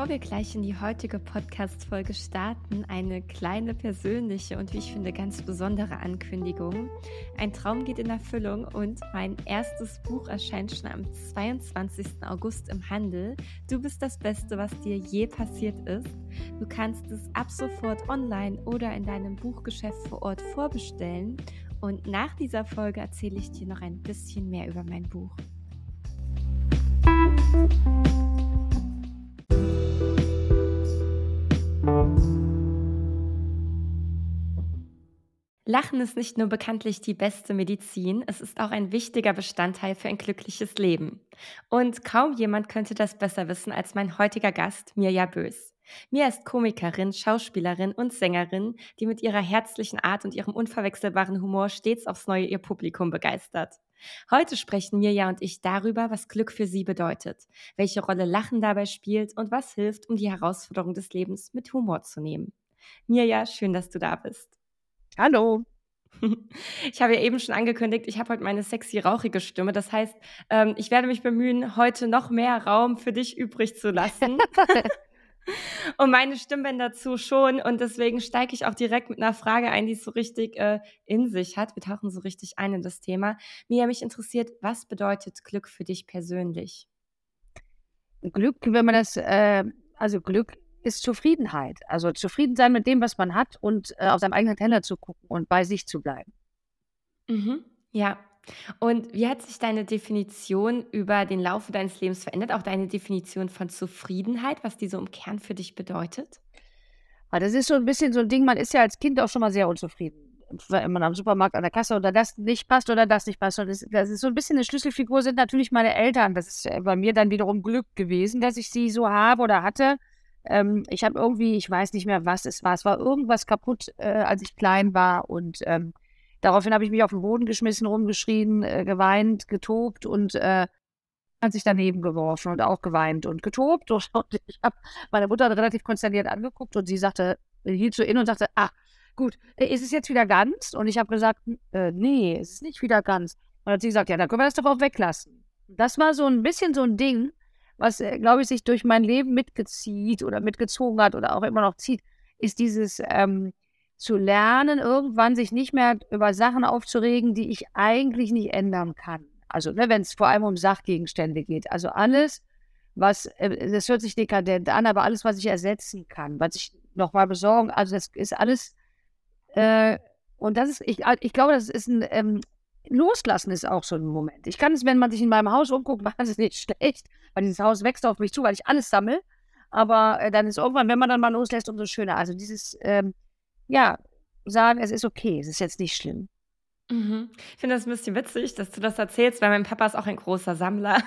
Bevor wir gleich in die heutige Podcast-Folge starten, eine kleine persönliche und wie ich finde ganz besondere Ankündigung. Ein Traum geht in Erfüllung und mein erstes Buch erscheint schon am 22. August im Handel. Du bist das Beste, was dir je passiert ist. Du kannst es ab sofort online oder in deinem Buchgeschäft vor Ort vorbestellen. Und nach dieser Folge erzähle ich dir noch ein bisschen mehr über mein Buch. Lachen ist nicht nur bekanntlich die beste Medizin, es ist auch ein wichtiger Bestandteil für ein glückliches Leben. Und kaum jemand könnte das besser wissen als mein heutiger Gast, Mirja Bös. Mirja ist Komikerin, Schauspielerin und Sängerin, die mit ihrer herzlichen Art und ihrem unverwechselbaren Humor stets aufs Neue ihr Publikum begeistert. Heute sprechen Mirja und ich darüber, was Glück für sie bedeutet, welche Rolle Lachen dabei spielt und was hilft, um die Herausforderung des Lebens mit Humor zu nehmen. Mirja, schön, dass du da bist. Hallo. Ich habe ja eben schon angekündigt, ich habe heute meine sexy, rauchige Stimme. Das heißt, ähm, ich werde mich bemühen, heute noch mehr Raum für dich übrig zu lassen. und meine Stimmbänder zu schon. Und deswegen steige ich auch direkt mit einer Frage ein, die es so richtig äh, in sich hat. Wir tauchen so richtig ein in das Thema. Mia, mich interessiert, was bedeutet Glück für dich persönlich? Glück, wenn man das, äh, also Glück ist Zufriedenheit. Also zufrieden sein mit dem, was man hat und äh, auf seinem eigenen Teller zu gucken und bei sich zu bleiben. Mhm. Ja. Und wie hat sich deine Definition über den Laufe deines Lebens verändert? Auch deine Definition von Zufriedenheit, was die so im Kern für dich bedeutet? Ja, das ist so ein bisschen so ein Ding, man ist ja als Kind auch schon mal sehr unzufrieden. Wenn man am Supermarkt an der Kasse oder das nicht passt oder das nicht passt. Und das, das ist so ein bisschen eine Schlüsselfigur, sind natürlich meine Eltern. Das ist bei mir dann wiederum Glück gewesen, dass ich sie so habe oder hatte ähm, ich habe irgendwie, ich weiß nicht mehr, was es war. Es war irgendwas kaputt, äh, als ich klein war. Und ähm, daraufhin habe ich mich auf den Boden geschmissen, rumgeschrien, äh, geweint, getobt und äh, hat sich daneben geworfen und auch geweint und getobt. Und, und ich habe meine Mutter relativ konsterniert angeguckt und sie sagte, hielt so in und sagte, ah, gut, äh, ist es jetzt wieder ganz? Und ich habe gesagt, äh, nee, es ist nicht wieder ganz. Und dann hat sie gesagt, ja, dann können wir das doch auch weglassen. Das war so ein bisschen so ein Ding, was, äh, glaube ich, sich durch mein Leben mitgezieht oder mitgezogen hat oder auch immer noch zieht, ist dieses ähm, zu lernen, irgendwann sich nicht mehr über Sachen aufzuregen, die ich eigentlich nicht ändern kann. Also, ne, wenn es vor allem um Sachgegenstände geht. Also alles, was, äh, das hört sich dekadent an, aber alles, was ich ersetzen kann, was ich nochmal besorgen, also das ist alles, äh, und das ist, ich, ich glaube, das ist ein, ähm, Loslassen ist auch so ein Moment. Ich kann es, wenn man sich in meinem Haus umguckt, wahnsinnig schlecht, weil dieses Haus wächst auf mich zu, weil ich alles sammle. Aber äh, dann ist irgendwann, wenn man dann mal loslässt, umso schöner. Also dieses, ähm, ja, sagen, es ist okay, es ist jetzt nicht schlimm. Mhm. Ich finde das ein bisschen witzig, dass du das erzählst, weil mein Papa ist auch ein großer Sammler.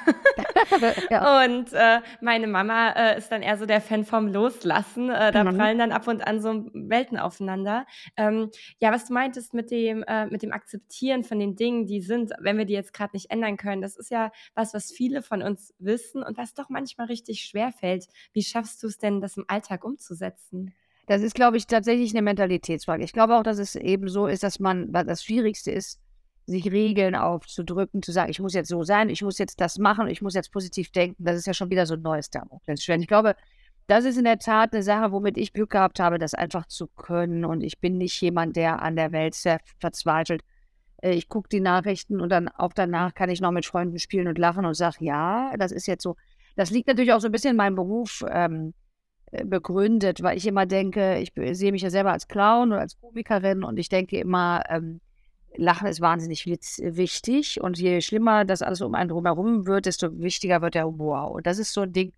ja. Und äh, meine Mama äh, ist dann eher so der Fan vom Loslassen. Äh, da mhm. prallen dann ab und an so Welten aufeinander. Ähm, ja, was du meintest mit dem, äh, mit dem Akzeptieren von den Dingen, die sind, wenn wir die jetzt gerade nicht ändern können, das ist ja was, was viele von uns wissen und was doch manchmal richtig schwer fällt. Wie schaffst du es denn, das im Alltag umzusetzen? Das ist, glaube ich, tatsächlich eine Mentalitätsfrage. Ich glaube auch, dass es eben so ist, dass man, das Schwierigste ist, sich Regeln aufzudrücken, zu sagen, ich muss jetzt so sein, ich muss jetzt das machen, ich muss jetzt positiv denken. Das ist ja schon wieder so ein neues Thermoplänzchen. Ich glaube, das ist in der Tat eine Sache, womit ich Glück gehabt habe, das einfach zu können. Und ich bin nicht jemand, der an der Welt sehr verzweifelt. Äh, ich gucke die Nachrichten und dann auch danach kann ich noch mit Freunden spielen und lachen und sage, ja, das ist jetzt so. Das liegt natürlich auch so ein bisschen in meinem Beruf. Ähm, äh, begründet, weil ich immer denke, ich sehe mich ja selber als Clown oder als Komikerin und ich denke immer, ähm, Lachen ist wahnsinnig wichtig und je schlimmer das alles um einen drumherum wird, desto wichtiger wird der Humor. Und das ist so ein Ding,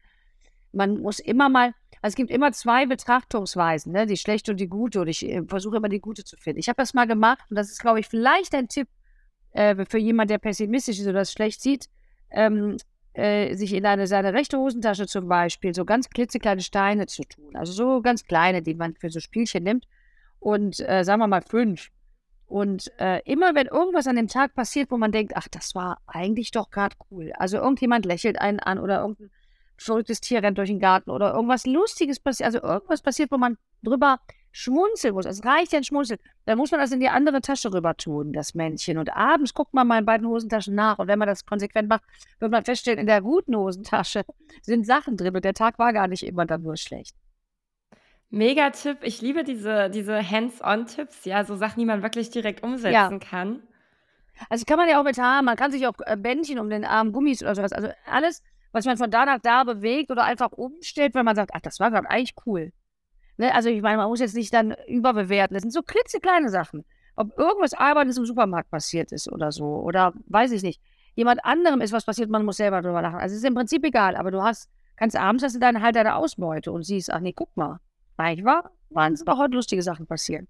man muss immer mal, also es gibt immer zwei Betrachtungsweisen, ne? die schlechte und die gute und ich äh, versuche immer die gute zu finden. Ich habe das mal gemacht und das ist, glaube ich, vielleicht ein Tipp äh, für jemanden, der pessimistisch ist oder das schlecht sieht. Ähm, äh, sich in eine, seine rechte Hosentasche zum Beispiel so ganz klitzekleine Steine zu tun. Also so ganz kleine, die man für so Spielchen nimmt. Und äh, sagen wir mal fünf. Und äh, immer wenn irgendwas an dem Tag passiert, wo man denkt, ach, das war eigentlich doch gerade cool. Also irgendjemand lächelt einen an oder irgendein verrücktes Tier rennt durch den Garten oder irgendwas Lustiges passiert, also irgendwas passiert, wo man drüber schmunzeln muss. Es reicht ja ein Schmunzeln. Dann muss man das in die andere Tasche rüber tun, das Männchen. Und abends guckt man mal in beiden Hosentaschen nach. Und wenn man das konsequent macht, wird man feststellen, in der guten Hosentasche sind Sachen drin. Und der Tag war gar nicht immer dann nur schlecht. Mega Tipp. Ich liebe diese, diese Hands-on-Tipps, ja, so Sachen, die man wirklich direkt umsetzen ja. kann. Also kann man ja auch mit Haaren, man kann sich auch äh, Bändchen um den Arm, Gummis oder sowas. Also alles, was man von da nach da bewegt oder einfach umstellt, wenn man sagt, ach, das war gerade eigentlich cool. Ne? Also ich meine, man muss jetzt nicht dann überbewerten. Das sind so klitzekleine Sachen. Ob irgendwas Arbeitendes im Supermarkt passiert ist oder so. Oder weiß ich nicht. Jemand anderem ist was passiert, man muss selber drüber lachen. Also es ist im Prinzip egal, aber du hast, kannst abends hast du dann halt deine Ausbeute und siehst, ach nee, guck mal. Eigentlich war, waren doch heute lustige Sachen passieren.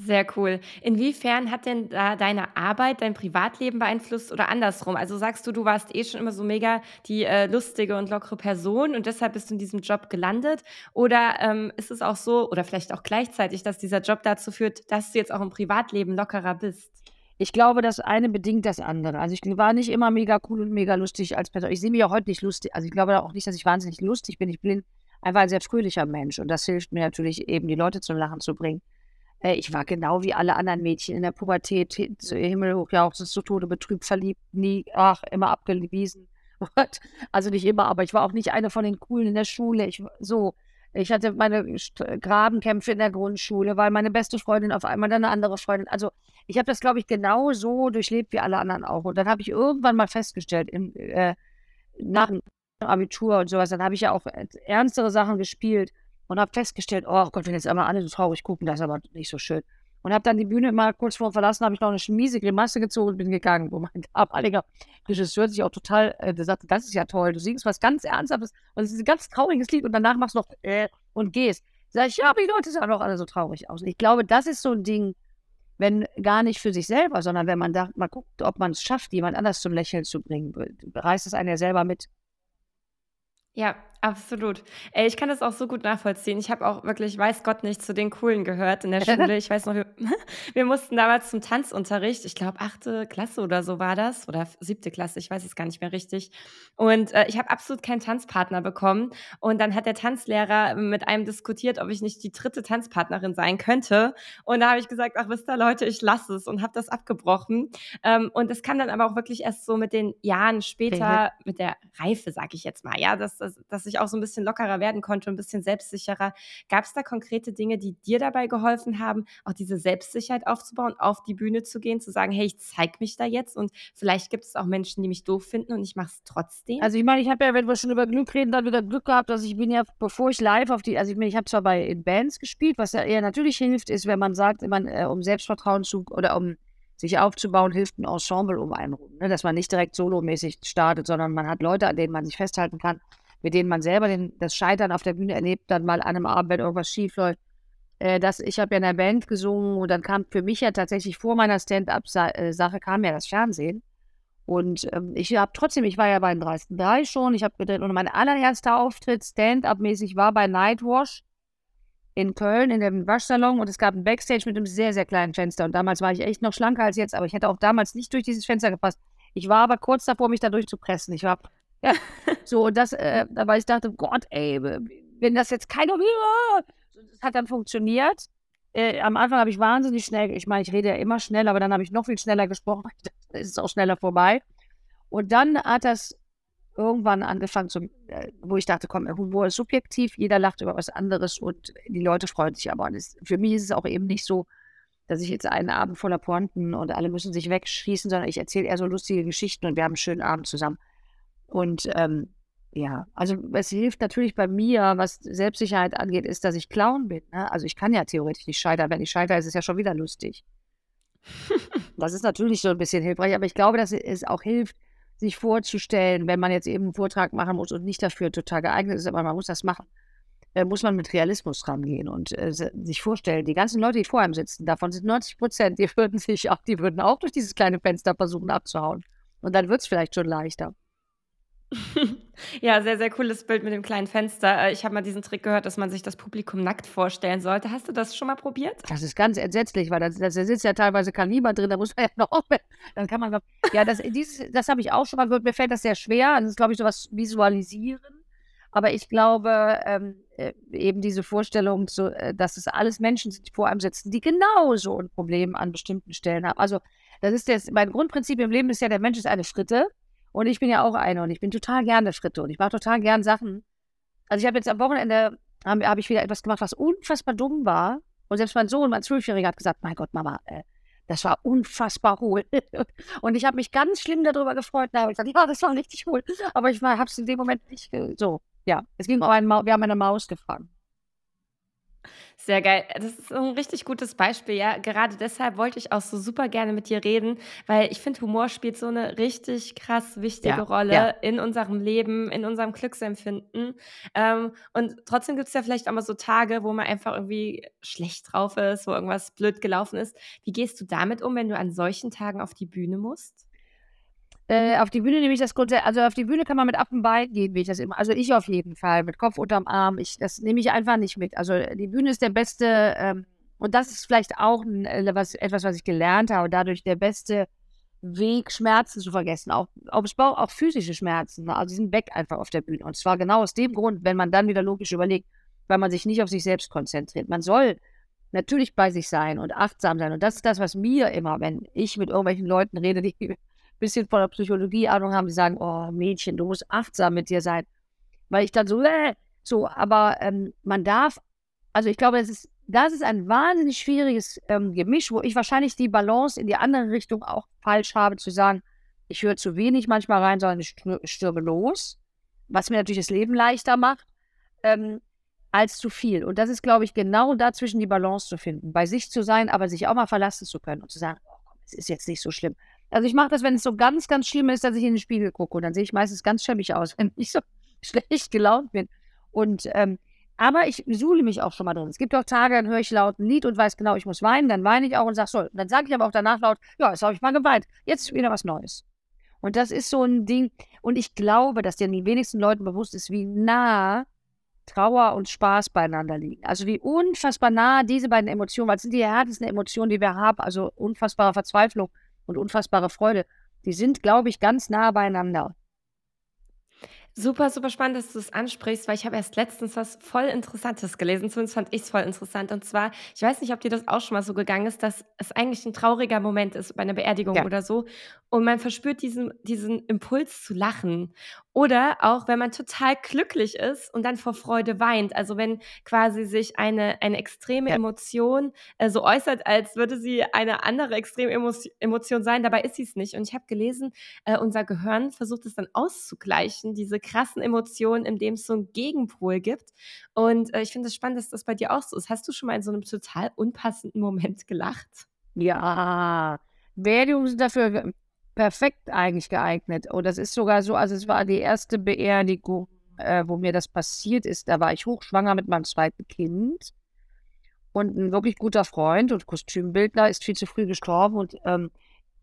Sehr cool. Inwiefern hat denn da deine Arbeit dein Privatleben beeinflusst oder andersrum? Also sagst du, du warst eh schon immer so mega die äh, lustige und lockere Person und deshalb bist du in diesem Job gelandet? Oder ähm, ist es auch so, oder vielleicht auch gleichzeitig, dass dieser Job dazu führt, dass du jetzt auch im Privatleben lockerer bist? Ich glaube, das eine bedingt das andere. Also ich war nicht immer mega cool und mega lustig als Person. Ich sehe mich ja heute nicht lustig. Also ich glaube auch nicht, dass ich wahnsinnig lustig bin. Ich bin einfach ein sehr fröhlicher Mensch und das hilft mir natürlich eben, die Leute zum Lachen zu bringen. Äh, ich war genau wie alle anderen Mädchen in der Pubertät, Himmel hoch, ja auch zu Tode betrübt, verliebt, nie, ach, immer abgewiesen. Also nicht immer, aber ich war auch nicht eine von den Coolen in der Schule. Ich, so, ich hatte meine Grabenkämpfe in der Grundschule, weil meine beste Freundin auf einmal eine andere Freundin. Also ich habe das, glaube ich, genau so durchlebt wie alle anderen auch. Und dann habe ich irgendwann mal festgestellt, im, äh, nach dem Abitur und sowas, dann habe ich ja auch ernstere Sachen gespielt und habe festgestellt, oh Gott, wenn jetzt einmal alle so traurig gucken, das ist aber nicht so schön. Und habe dann die Bühne mal kurz vor verlassen, habe ich noch eine miese Grimasse gezogen und bin gegangen, wo mein damaliger Regisseur sich auch total, äh, der sagte, das ist ja toll, du singst was ganz Ernsthaftes und es ist ein ganz trauriges Lied und danach machst du noch äh, und gehst. Sag ich, ja, aber die Leute sehen auch alle so traurig aus. Und ich glaube, das ist so ein Ding, wenn gar nicht für sich selber, sondern wenn man da mal guckt, ob man es schafft, jemand anders zum Lächeln zu bringen, reißt es einen ja selber mit. Ja, absolut. Ey, ich kann das auch so gut nachvollziehen. Ich habe auch wirklich, weiß Gott nicht, zu den Coolen gehört in der Schule. Ich weiß noch, wir, wir mussten damals zum Tanzunterricht, ich glaube, achte Klasse oder so war das, oder siebte Klasse, ich weiß es gar nicht mehr richtig. Und äh, ich habe absolut keinen Tanzpartner bekommen. Und dann hat der Tanzlehrer mit einem diskutiert, ob ich nicht die dritte Tanzpartnerin sein könnte. Und da habe ich gesagt, ach, wisst ihr, Leute, ich lasse es und habe das abgebrochen. Ähm, und das kam dann aber auch wirklich erst so mit den Jahren später, mit der Reife, sag ich jetzt mal, ja, dass, dass, dass ich auch so ein bisschen lockerer werden konnte ein bisschen selbstsicherer. Gab es da konkrete Dinge, die dir dabei geholfen haben, auch diese Selbstsicherheit aufzubauen, auf die Bühne zu gehen, zu sagen, hey, ich zeige mich da jetzt und vielleicht gibt es auch Menschen, die mich doof finden und ich mache es trotzdem? Also ich meine, ich habe ja, wenn wir schon über Glück reden, dann wieder Glück gehabt, dass ich bin ja, bevor ich live auf die, also ich, ich habe zwar bei in Bands gespielt, was ja eher natürlich hilft, ist, wenn man sagt, man, äh, um Selbstvertrauen zu oder um sich aufzubauen, hilft ein Ensemble um einen rum. Ne? Dass man nicht direkt solomäßig startet, sondern man hat Leute, an denen man sich festhalten kann mit denen man selber den, das Scheitern auf der Bühne erlebt, dann mal an einem Abend, wenn irgendwas schief läuft. Äh, ich habe ja in der Band gesungen und dann kam für mich ja tatsächlich vor meiner Stand-up-Sache kam ja das Fernsehen. Und ähm, ich habe trotzdem, ich war ja bei den 3 schon, ich habe gedreht und mein allererster Auftritt Stand-up-mäßig war bei Nightwash in Köln in dem Waschsalon und es gab ein Backstage mit einem sehr, sehr kleinen Fenster. Und damals war ich echt noch schlanker als jetzt, aber ich hätte auch damals nicht durch dieses Fenster gepasst. Ich war aber kurz davor, mich da durchzupressen. Ich war ja, so, und das, äh, weil ich dachte, Gott, ey, wenn das jetzt keiner will, das hat dann funktioniert. Äh, am Anfang habe ich wahnsinnig schnell, ich meine, ich rede ja immer schnell, aber dann habe ich noch viel schneller gesprochen, dann ist es auch schneller vorbei. Und dann hat das irgendwann angefangen, zum, äh, wo ich dachte, komm, Humor ist subjektiv, jeder lacht über was anderes und die Leute freuen sich aber. Das, für mich ist es auch eben nicht so, dass ich jetzt einen Abend voller Pointen und alle müssen sich wegschießen, sondern ich erzähle eher so lustige Geschichten und wir haben einen schönen Abend zusammen. Und ähm, ja, also es hilft natürlich bei mir, was Selbstsicherheit angeht, ist, dass ich Clown bin. Ne? Also ich kann ja theoretisch nicht scheitern. Wenn ich scheitere, ist es ja schon wieder lustig. das ist natürlich so ein bisschen hilfreich, aber ich glaube, dass es auch hilft, sich vorzustellen, wenn man jetzt eben einen Vortrag machen muss und nicht dafür total geeignet ist, aber man muss das machen, äh, muss man mit Realismus rangehen und äh, sich vorstellen, die ganzen Leute, die vor einem sitzen, davon sind 90 Prozent, die würden sich auch, die würden auch durch dieses kleine Fenster versuchen abzuhauen. Und dann wird es vielleicht schon leichter. Ja, sehr, sehr cooles Bild mit dem kleinen Fenster. Äh, ich habe mal diesen Trick gehört, dass man sich das Publikum nackt vorstellen sollte. Hast du das schon mal probiert? Das ist ganz entsetzlich, weil da, da sitzt ja teilweise Kaliber drin, da muss man ja noch, dann kann man, ja, das, das habe ich auch schon mal mir fällt das sehr schwer, das ist, glaube ich, sowas visualisieren, aber ich glaube, ähm, äh, eben diese Vorstellung, so, äh, dass es alles Menschen sind, die vor einem sitzen, die genauso ein Problem an bestimmten Stellen haben. Also das ist das, mein Grundprinzip im Leben ist ja, der Mensch ist eine Schritte und ich bin ja auch eine und ich bin total gerne Schritte und ich mache total gern Sachen. Also ich habe jetzt am Wochenende, habe hab ich wieder etwas gemacht, was unfassbar dumm war und selbst mein Sohn, mein Zwölfjähriger, hat gesagt, mein Gott, Mama, äh, das war unfassbar hohl. Und ich habe mich ganz schlimm darüber gefreut. Da habe ich gesagt, ja, das war richtig hohl. Aber ich habe es in dem Moment nicht so. Ja, es ging um einen wir haben eine Maus gefangen. Sehr geil. Das ist ein richtig gutes Beispiel, ja. Gerade deshalb wollte ich auch so super gerne mit dir reden, weil ich finde, Humor spielt so eine richtig krass wichtige ja, Rolle ja. in unserem Leben, in unserem Glücksempfinden. Ähm, und trotzdem gibt es ja vielleicht auch mal so Tage, wo man einfach irgendwie schlecht drauf ist, wo irgendwas blöd gelaufen ist. Wie gehst du damit um, wenn du an solchen Tagen auf die Bühne musst? Äh, auf die Bühne nehme ich das grundsätzlich, also auf die Bühne kann man mit Ab und Bein gehen, wie ich das immer, also ich auf jeden Fall, mit Kopf unterm Arm, ich, das nehme ich einfach nicht mit. Also die Bühne ist der beste, ähm, und das ist vielleicht auch ein, äh, was, etwas, was ich gelernt habe, dadurch der beste Weg, Schmerzen zu vergessen, auch, auch, auch physische Schmerzen, ne? also die sind weg einfach auf der Bühne. Und zwar genau aus dem Grund, wenn man dann wieder logisch überlegt, weil man sich nicht auf sich selbst konzentriert. Man soll natürlich bei sich sein und achtsam sein. Und das ist das, was mir immer, wenn ich mit irgendwelchen Leuten rede, die bisschen von der Psychologie Ahnung haben, die sagen, oh Mädchen, du musst achtsam mit dir sein. Weil ich dann so, äh, so, aber ähm, man darf, also ich glaube, das ist, das ist ein wahnsinnig schwieriges ähm, Gemisch, wo ich wahrscheinlich die Balance in die andere Richtung auch falsch habe, zu sagen, ich höre zu wenig manchmal rein, sondern ich stürme los, was mir natürlich das Leben leichter macht, ähm, als zu viel. Und das ist, glaube ich, genau dazwischen die Balance zu finden, bei sich zu sein, aber sich auch mal verlassen zu können und zu sagen, oh, es ist jetzt nicht so schlimm. Also ich mache das, wenn es so ganz, ganz schlimm ist, dass ich in den Spiegel gucke. Und dann sehe ich meistens ganz schäbig aus, wenn ich so schlecht gelaunt bin. Und ähm, aber ich suhle mich auch schon mal drin. Es gibt auch Tage, dann höre ich laut ein Lied und weiß genau, ich muss weinen. Dann weine ich auch und sage so. Und dann sage ich aber auch danach laut, ja, jetzt habe ich mal geweint. Jetzt ist wieder was Neues. Und das ist so ein Ding. Und ich glaube, dass dir den wenigsten Leuten bewusst ist, wie nah Trauer und Spaß beieinander liegen. Also wie unfassbar nah diese beiden Emotionen, weil es sind die härtesten Emotionen, die wir haben. Also unfassbare Verzweiflung und unfassbare Freude, die sind, glaube ich, ganz nah beieinander. Super, super spannend, dass du es ansprichst, weil ich habe erst letztens was voll Interessantes gelesen. Zumindest fand ich es voll interessant. Und zwar, ich weiß nicht, ob dir das auch schon mal so gegangen ist, dass es eigentlich ein trauriger Moment ist bei einer Beerdigung ja. oder so. Und man verspürt diesen, diesen Impuls zu lachen. Oder auch, wenn man total glücklich ist und dann vor Freude weint. Also wenn quasi sich eine, eine extreme. Emotion äh, so äußert, als würde sie eine andere extreme Emotion sein. Dabei ist sie es nicht. Und ich habe gelesen, äh, unser Gehirn versucht es dann auszugleichen, diese krassen Emotionen, indem es so einen Gegenpol gibt. Und äh, ich finde es das spannend, dass das bei dir auch so ist. Hast du schon mal in so einem total unpassenden Moment gelacht? Ja, Beerdigungen sind dafür perfekt eigentlich geeignet. Und das ist sogar so, also es war die erste Beerdigung, äh, wo mir das passiert ist. Da war ich hochschwanger mit meinem zweiten Kind. Und ein wirklich guter Freund und Kostümbildner ist viel zu früh gestorben. Und ähm,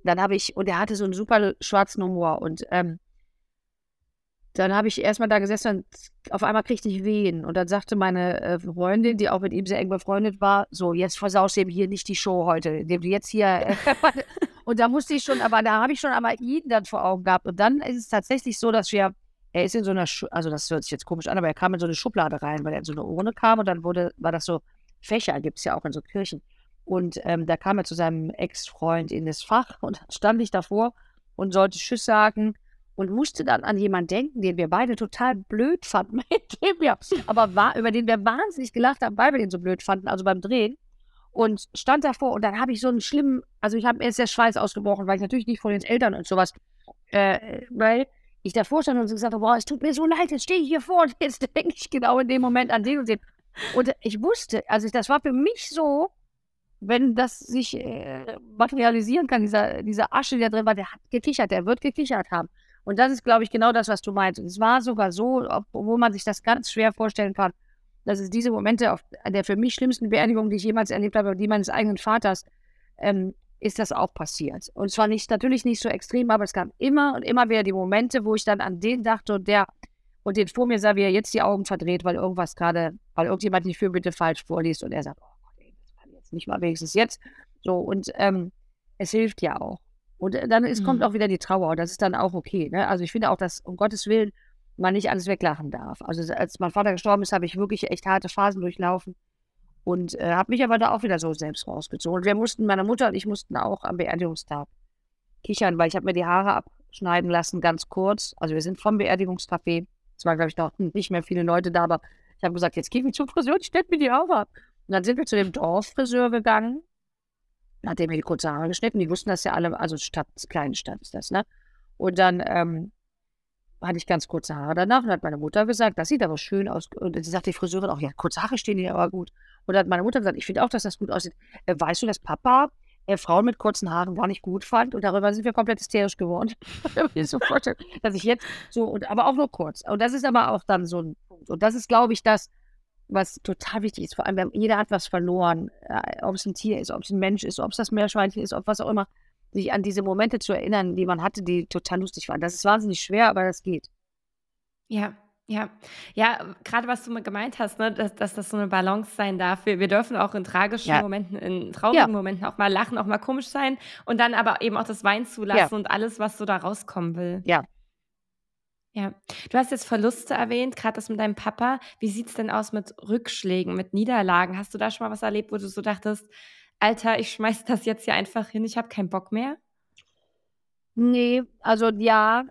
dann habe ich, und er hatte so einen super schwarzen Humor. Und ähm, dann habe ich erstmal da gesessen und auf einmal kriegte ich Wehen. Und dann sagte meine äh, Freundin, die auch mit ihm sehr eng befreundet war, so, jetzt versaust du ihm hier nicht die Show heute, indem du jetzt hier. Äh, und da musste ich schon, aber da habe ich schon einmal ihn dann vor Augen gehabt. Und dann ist es tatsächlich so, dass wir, er ist in so einer, Schu also das hört sich jetzt komisch an, aber er kam in so eine Schublade rein, weil er in so eine Urne kam und dann wurde, war das so, Fächer gibt es ja auch in so Kirchen. Und ähm, da kam er zu seinem Ex-Freund in das Fach und stand ich davor und sollte Tschüss sagen und musste dann an jemanden denken, den wir beide total blöd fanden, mit dem wir, aber war, über den wir wahnsinnig gelacht haben, weil wir den so blöd fanden, also beim Drehen. Und stand davor und dann habe ich so einen schlimmen, also ich habe mir jetzt der Schweiß ausgebrochen, weil ich natürlich nicht von den Eltern und sowas, äh, weil ich davor stand und so gesagt habe, boah, es tut mir so leid, jetzt stehe ich hier vor und jetzt denke ich genau in dem Moment an den und den. Und ich wusste, also das war für mich so, wenn das sich äh, materialisieren kann, dieser, diese Asche, da drin war, der hat gekichert, der wird gekichert haben. Und das ist, glaube ich, genau das, was du meinst. Und es war sogar so, obwohl man sich das ganz schwer vorstellen kann, dass es diese Momente auf der für mich schlimmsten Beerdigung, die ich jemals erlebt habe, die meines eigenen Vaters, ähm, ist das auch passiert. Und zwar nicht, natürlich nicht so extrem, aber es gab immer und immer wieder die Momente, wo ich dann an den dachte und der und den vor mir sah, wie er jetzt die Augen verdreht, weil irgendwas gerade, weil irgendjemand die Fürbitte falsch vorliest und er sagt, oh Gott, das kann jetzt nicht mal wenigstens jetzt. So, und ähm, es hilft ja auch. Und äh, dann ist, mhm. kommt auch wieder die Trauer und das ist dann auch okay. Ne? Also ich finde auch, dass um Gottes Willen, man nicht alles weglachen darf. Also als mein Vater gestorben ist, habe ich wirklich echt harte Phasen durchlaufen und äh, habe mich aber da auch wieder so selbst rausgezogen. Und wir mussten, meine Mutter und ich mussten auch am Beerdigungstag kichern, weil ich habe mir die Haare abschneiden lassen, ganz kurz. Also wir sind vom Beerdigungscafé. Es waren, glaube ich, noch nicht mehr viele Leute da, aber ich habe gesagt, jetzt gehe ich zum Friseur, ich stelle mir die Haare ab. Und dann sind wir zu dem Dorffriseur gegangen. Dann hat er mir die kurze Haare geschnitten. Die wussten das ja alle, also Stadt, kleine Stadt ist das, ne? Und dann ähm, hatte ich ganz kurze Haare danach und hat meine Mutter gesagt, das sieht aber schön aus. Und sie sagt die Friseurin auch, ja, kurze Haare stehen dir aber gut. Und dann hat meine Mutter gesagt, ich finde auch, dass das gut aussieht. Äh, weißt du, dass Papa äh, Frauen mit kurzen Haaren gar nicht gut fand? Und darüber sind wir komplett hysterisch geworden. ich so vorstellen, dass ich jetzt so, und, aber auch nur kurz. Und das ist aber auch dann so ein Punkt. Und das ist, glaube ich, das, was total wichtig ist. Vor allem, jeder hat was verloren. Äh, ob es ein Tier ist, ob es ein Mensch ist, ob es das Meerschweinchen ist, ob was auch immer sich an diese Momente zu erinnern, die man hatte, die total lustig waren. Das ist wahnsinnig schwer, aber das geht. Ja, ja. Ja, gerade was du mal gemeint hast, ne, dass, dass das so eine Balance sein darf. Wir, wir dürfen auch in tragischen Ja, Momenten, in ja, traurigen Momenten auch mal lachen, auch mal komisch sein und dann aber eben auch das Wein ja, zulassen und alles, was so da rauskommen will. ja. Ja. Du hast jetzt Verluste erwähnt, gerade das mit deinem Papa. Wie sieht es denn aus mit Rückschlägen, mit Niederlagen? Hast du da schon mal was erlebt, wo du so dachtest, Alter, ich schmeiß das jetzt hier einfach hin, ich habe keinen Bock mehr? Nee, also ja,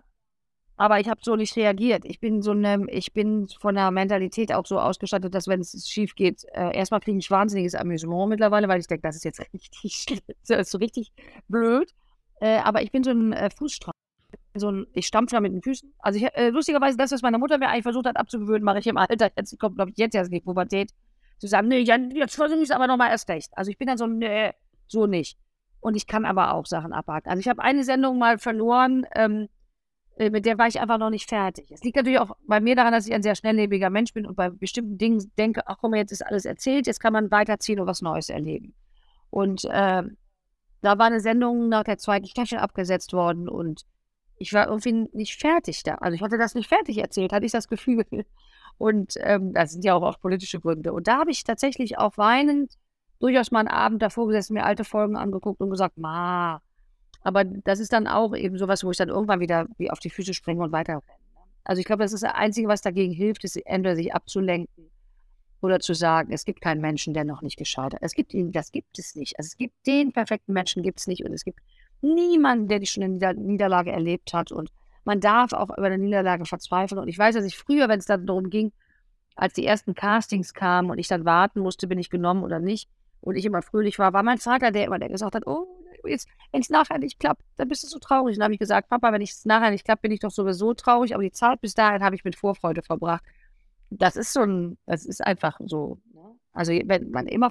aber ich habe so nicht reagiert. Ich bin so eine, ich bin von der Mentalität auch so ausgestattet, dass wenn es schief geht, äh, erstmal kriege ich wahnsinniges Amüsement mittlerweile, weil ich denke, das ist jetzt richtig schlimm, das ist so richtig blöd. Äh, aber ich bin so ein äh, Fußstrammer. So ein, ich stampfe da mit den Füßen. Also ich, äh, lustigerweise, das, was meine Mutter mir eigentlich versucht hat abzugewöhnen, mache ich im Alter. Jetzt kommt, glaube ich, jetzt erst die Pubertät. Zu sagen, nee, jetzt versuche ich es aber nochmal erst recht. Also ich bin dann so, nee, so nicht. Und ich kann aber auch Sachen abhaken. Also ich habe eine Sendung mal verloren, ähm, äh, mit der war ich einfach noch nicht fertig. Es liegt natürlich auch bei mir daran, dass ich ein sehr schnelllebiger Mensch bin und bei bestimmten Dingen denke, ach komm, jetzt ist alles erzählt, jetzt kann man weiterziehen und was Neues erleben. Und äh, da war eine Sendung nach der zweiten Staffel abgesetzt worden und ich war irgendwie nicht fertig da. Also ich hatte das nicht fertig erzählt, hatte ich das Gefühl. Und ähm, das sind ja auch, auch politische Gründe. Und da habe ich tatsächlich auch weinend durchaus mal einen Abend davor gesessen, mir alte Folgen angeguckt und gesagt, ma. Aber das ist dann auch eben sowas, wo ich dann irgendwann wieder wie auf die Füße springe und weiter. Also ich glaube, das ist das Einzige, was dagegen hilft, ist entweder sich abzulenken oder zu sagen, es gibt keinen Menschen, der noch nicht gescheitert ist. Es gibt ihn, das gibt es nicht. Also es gibt den perfekten Menschen, gibt es nicht. Und es gibt niemanden, der die schon eine Nieder Niederlage erlebt hat. Und man darf auch über eine Niederlage verzweifeln. Und ich weiß, dass ich früher, wenn es dann darum ging, als die ersten Castings kamen und ich dann warten musste, bin ich genommen oder nicht, und ich immer fröhlich war, war mein Vater, der immer der gesagt hat, oh, wenn es nachher nicht klappt, dann bist du so traurig. Und dann habe ich gesagt, Papa, wenn es nachher nicht klappt, bin ich doch sowieso traurig, aber die Zeit bis dahin habe ich mit Vorfreude verbracht. Das ist so ein, das ist einfach so. Ne? Also wenn man immer,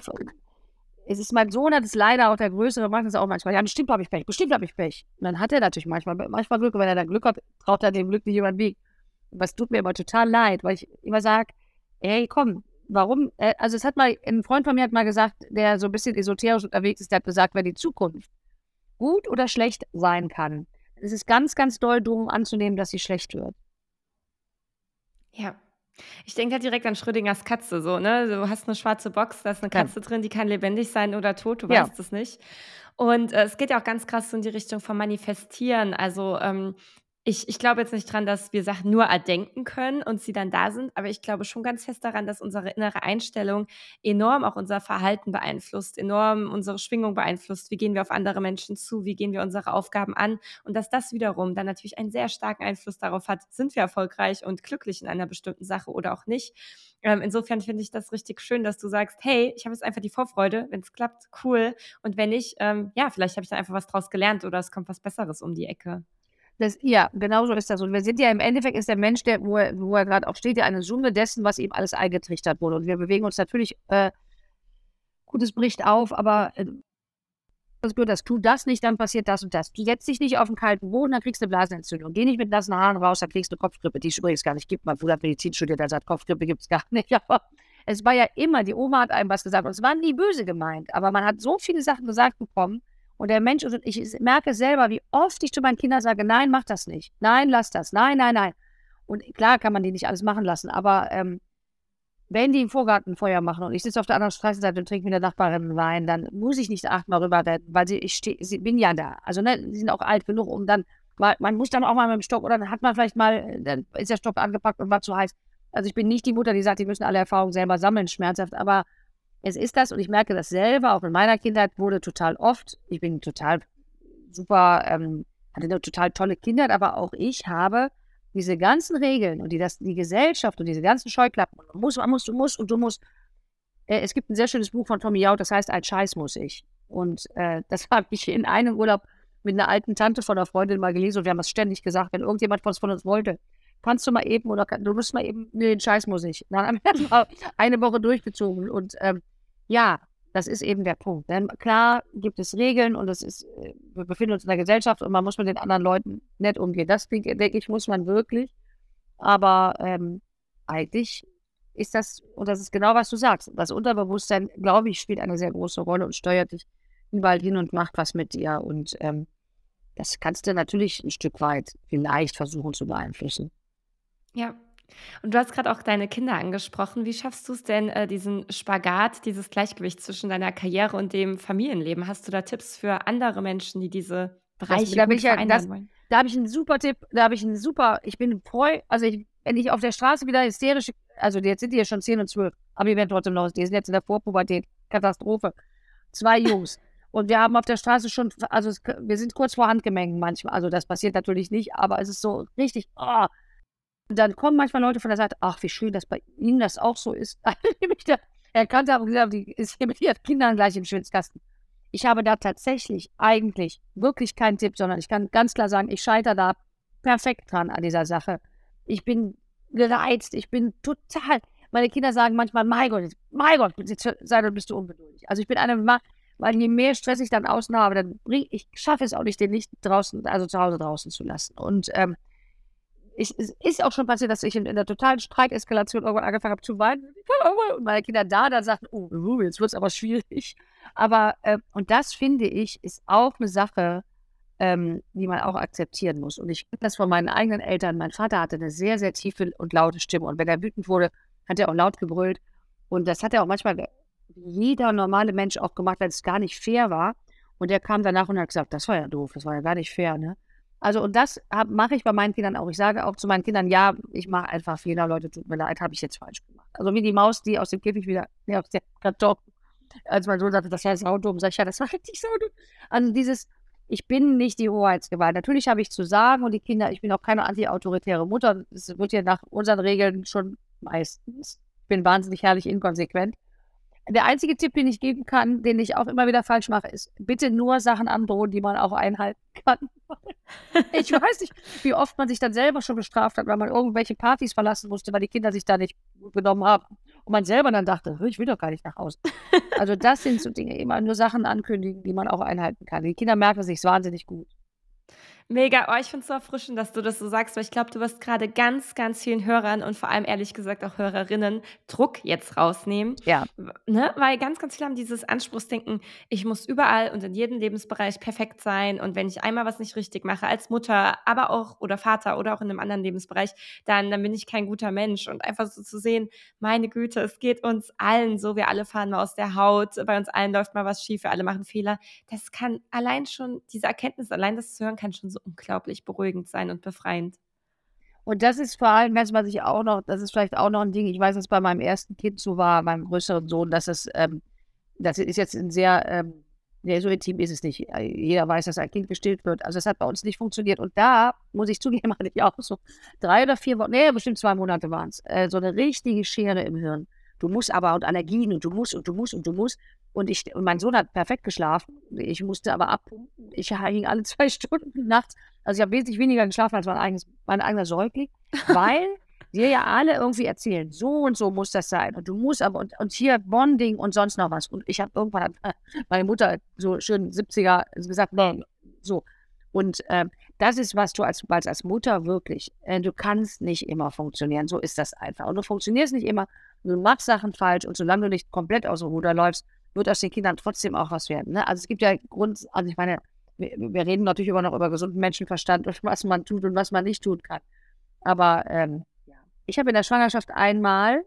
es ist mein Sohn, hat es leider auch der Größere, macht es auch manchmal, ja, bestimmt habe ich Pech, bestimmt habe ich Pech. Und dann hat er natürlich manchmal, manchmal Glück, und wenn er dann Glück hat, traut er dem Glück nicht über den Weg. Was tut mir immer total leid, weil ich immer sage, hey, komm, warum? Äh, also es hat mal, ein Freund von mir hat mal gesagt, der so ein bisschen esoterisch unterwegs ist, der hat gesagt, wenn die Zukunft gut oder schlecht sein kann, es ist ganz, ganz doll dumm anzunehmen, dass sie schlecht wird. Ja. Ich denke halt direkt an Schrödingers Katze, so, ne? Du hast eine schwarze Box, da ist eine Ja. Katze drin, die kann lebendig sein oder tot, du Ja. weißt es nicht. Und äh, es geht ja auch ganz krass so in die Richtung von Manifestieren. Also ähm, ich, ich glaube jetzt nicht dran, dass wir Sachen nur erdenken können und sie dann da sind, aber ich glaube schon ganz fest daran, dass unsere innere Einstellung enorm auch unser Verhalten beeinflusst, enorm unsere Schwingung beeinflusst. Wie gehen wir auf andere Menschen zu? Wie gehen wir unsere Aufgaben an? Und dass das wiederum dann natürlich einen sehr starken Einfluss darauf hat, sind wir erfolgreich und glücklich in einer bestimmten Sache oder auch nicht. Ähm, insofern finde ich das richtig schön, dass du sagst, hey, ich habe jetzt einfach die Vorfreude, wenn es klappt, cool. Und wenn nicht, ähm, ja, vielleicht habe ich dann einfach was draus gelernt oder es kommt was Besseres um die Ecke. Das, ja, genau so ist das. Und wir sind ja im Endeffekt ist der Mensch, der, wo er, wo er gerade auch steht, ja eine Summe dessen, was ihm alles eingetrichtert wurde. Und wir bewegen uns natürlich, äh, gut, es bricht auf, aber äh, das gehört das, tu das nicht, dann passiert das und das. Du setzt dich nicht auf den kalten Boden, dann kriegst du eine Blasenentzündung. Geh nicht mit nassen Haaren raus, dann kriegst du Kopfgrippe, die es übrigens gar nicht gibt. Mein Bruder hat Medizin studiert, der sagt, Kopfgrippe gibt es gar nicht. Aber es war ja immer, die Oma hat einem was gesagt und es war nie böse gemeint. Aber man hat so viele Sachen gesagt bekommen, und der Mensch, und ich merke selber, wie oft ich zu meinen Kindern sage, nein, mach das nicht. Nein, lass das. Nein, nein, nein. Und klar kann man die nicht alles machen lassen, aber ähm, wenn die im Vorgarten Feuer machen und ich sitze auf der anderen Straßenseite und trinke mit der Nachbarin Wein, dann muss ich nicht achtmal rüber reden, weil sie, ich steh, sie bin ja da. Also ne, sie sind auch alt genug, um dann Weil man muss dann auch mal mit dem Stock oder dann hat man vielleicht mal, dann ist der Stock angepackt und war zu heiß. Also ich bin nicht die Mutter, die sagt, die müssen alle Erfahrungen selber sammeln, schmerzhaft, aber es ist das und ich merke das selber, auch in meiner Kindheit wurde total oft, ich bin total super, ähm, hatte eine total tolle Kindheit, aber auch ich habe diese ganzen Regeln und die, das, die Gesellschaft und diese ganzen Scheuklappen, man muss, man muss, du musst und du musst. Äh, es gibt ein sehr schönes Buch von Tommy Jaud, das heißt, ein Scheiß muss ich. Und äh, das habe ich in einem Urlaub mit einer alten Tante von einer Freundin mal gelesen und wir haben es ständig gesagt, wenn irgendjemand was von uns wollte, kannst du mal eben oder kann, du musst mal eben, nee, den Scheiß muss ich. Dann haben wir mal eine Woche durchgezogen und ähm, ja, das ist eben der Punkt. Denn klar gibt es Regeln und es ist, äh, wir befinden uns in der Gesellschaft und man muss mit den anderen Leuten nett umgehen. Das denke ich, muss man wirklich. Aber ähm, eigentlich ist das, und das ist genau, was du sagst, das Unterbewusstsein, glaube ich, spielt eine sehr große Rolle und steuert dich überall hin und macht was mit dir. Und ähm, das kannst du natürlich ein Stück weit vielleicht versuchen zu beeinflussen. Ja, und du hast gerade auch deine Kinder angesprochen. Wie schaffst du es denn, äh, diesen Spagat, dieses Gleichgewicht zwischen deiner Karriere und dem Familienleben? Hast du da Tipps für andere Menschen, die diese Bereiche da gut ja, das, wollen? Da habe ich einen super Tipp, da habe ich einen super, ich bin voll, also ich, wenn ich auf der Straße wieder hysterisch, also jetzt sind die ja schon 10 und 12, aber die werden trotzdem noch, die sind jetzt in der Vorpubertät, Katastrophe. Zwei Jungs. Und wir haben auf der Straße schon, also es, wir sind kurz vor Handgemengen manchmal, also das passiert natürlich nicht, aber es ist so richtig, oh, dann kommen manchmal Leute von der Seite, ach, wie schön, dass bei Ihnen das auch so ist. ich da erkannt habe und gesagt, die ist hier mit ihren Kindern gleich im Schwitzkasten. Ich habe da tatsächlich eigentlich wirklich keinen Tipp, sondern ich kann ganz klar sagen, ich scheitere da perfekt dran an dieser Sache. Ich bin gereizt, ich bin total. Meine Kinder sagen manchmal, mein Gott, mein Gott, sei doch bist du ungeduldig. Also ich bin eine, weil je mehr Stress ich dann außen habe, dann bring, ich schaffe es auch nicht, den nicht draußen, also zu Hause draußen zu lassen. Und ähm, ich, es ist auch schon passiert, dass ich in, in der totalen Streikeskalation irgendwann angefangen habe zu weinen. Und meine Kinder da dann sagten, oh, jetzt wird es aber schwierig. Aber, äh, und das finde ich, ist auch eine Sache, ähm, die man auch akzeptieren muss. Und ich kenne das von meinen eigenen Eltern. Mein Vater hatte eine sehr, sehr tiefe und laute Stimme. Und wenn er wütend wurde, hat er auch laut gebrüllt. Und das hat er auch manchmal jeder normale Mensch auch gemacht, weil es gar nicht fair war. Und er kam danach und hat gesagt, das war ja doof, das war ja gar nicht fair, ne? Also, und das mache ich bei meinen Kindern auch. Ich sage auch zu meinen Kindern, ja, ich mache einfach Fehler, Leute, tut mir leid, habe ich jetzt falsch gemacht. Also wie die Maus, die aus dem Käfig wieder, nee, aus der Karton, als mein Sohn sagte, das war saudumm, sag ich, ja, das war richtig saudumm. Also dieses, ich bin nicht die Hoheitsgewalt. Natürlich habe ich zu sagen und die Kinder, ich bin auch keine anti-autoritäre Mutter. Es wird ja nach unseren Regeln schon meistens. Ich bin wahnsinnig herrlich inkonsequent. Der einzige Tipp, den ich geben kann, den ich auch immer wieder falsch mache, ist, bitte nur Sachen androhen, die man auch einhalten kann. ich weiß nicht, wie oft man sich dann selber schon bestraft hat, weil man irgendwelche Partys verlassen musste, weil die Kinder sich da nicht gut genommen haben. Und man selber dann dachte, ich will doch gar nicht nach Hause. Also das sind so Dinge, immer nur Sachen ankündigen, die man auch einhalten kann. Die Kinder merken sich wahnsinnig gut. Mega. Oh, ich finde es so erfrischend, dass du das so sagst, weil ich glaube, du wirst gerade ganz, ganz vielen Hörern und vor allem ehrlich gesagt auch Hörerinnen Druck jetzt rausnehmen. Ja. Ne? Weil ganz, ganz viele haben dieses Anspruchsdenken, ich muss überall und in jedem Lebensbereich perfekt sein und wenn ich einmal was nicht richtig mache, als Mutter, aber auch oder Vater oder auch in einem anderen Lebensbereich, dann, dann bin ich kein guter Mensch. Und einfach so zu sehen, meine Güte, es geht uns allen so, wir alle fahren mal aus der Haut, bei uns allen läuft mal was schief, wir alle machen Fehler. Das kann allein schon, diese Erkenntnis, allein das zu hören, kann schon so unglaublich beruhigend sein und befreiend. Und das ist vor allem, was ich auch noch, das ist vielleicht auch noch ein Ding, ich weiß, dass bei meinem ersten Kind so war, meinem größeren Sohn, dass es, ähm, das ist jetzt ein sehr, ähm, ja, so intim ist es nicht. Jeder weiß, dass ein Kind gestillt wird. Also das hat bei uns nicht funktioniert. Und da, muss ich zugeben, hatte ich auch so drei oder vier Wochen, nee, bestimmt zwei Monate waren es, äh, so eine richtige Schere im Hirn. Du musst aber und Allergien und du musst und du musst und du musst. Und, ich, und mein Sohn hat perfekt geschlafen. Ich musste aber abpumpen. Ich hing alle zwei Stunden nachts. Also ich habe wesentlich weniger geschlafen als mein, eigenes, mein eigener Säugling, weil wir ja alle irgendwie erzählen, so und so muss das sein. Und du musst aber, und, und hier Bonding und sonst noch was. Und ich habe irgendwann, hat meine Mutter so schön 70er gesagt, nee, so. Und ähm, das ist, was du als, als Mutter wirklich, äh, du kannst nicht immer funktionieren. So ist das einfach. Und du funktionierst nicht immer, du machst Sachen falsch und solange du nicht komplett aus dem Ruder läufst, wird aus den Kindern trotzdem auch was werden. Ne? Also es gibt ja Grund, also ich meine, wir, wir, reden natürlich immer noch über gesunden Menschenverstand und was man tut und was man nicht tun kann. Aber ähm, ja. ich habe in der Schwangerschaft einmal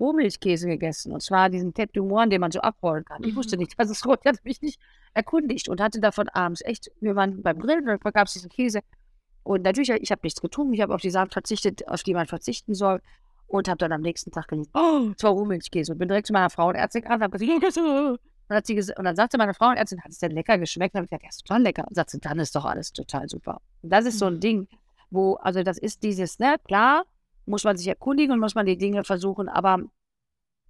Rohmilchkäse gegessen. Und zwar diesen Tête du Moine, den man so abrollen kann. Ich wusste mhm. nicht, dass es rot. Ich hatte mich nicht erkundigt und hatte davon abends echt, wir waren beim Grillen, da gab es diesen Käse. Und natürlich, ich habe nichts getrunken, ich habe auf die Sachen verzichtet, auf die man verzichten soll. Und habe dann am nächsten Tag gesagt, oh, zwei Rohmilchkäse. Und bin direkt zu meiner Frauenärztin gegangen und habe gesagt, und, hat sie und dann sagte meine Frauenärztin, hat es denn lecker geschmeckt? Und habe ich gesagt, ja, ist total lecker. Und sagte, dann ist doch alles total super. Und das ist so ein mhm. Ding, wo, also das ist dieses, ne, klar, muss man sich erkundigen und muss man die Dinge versuchen, aber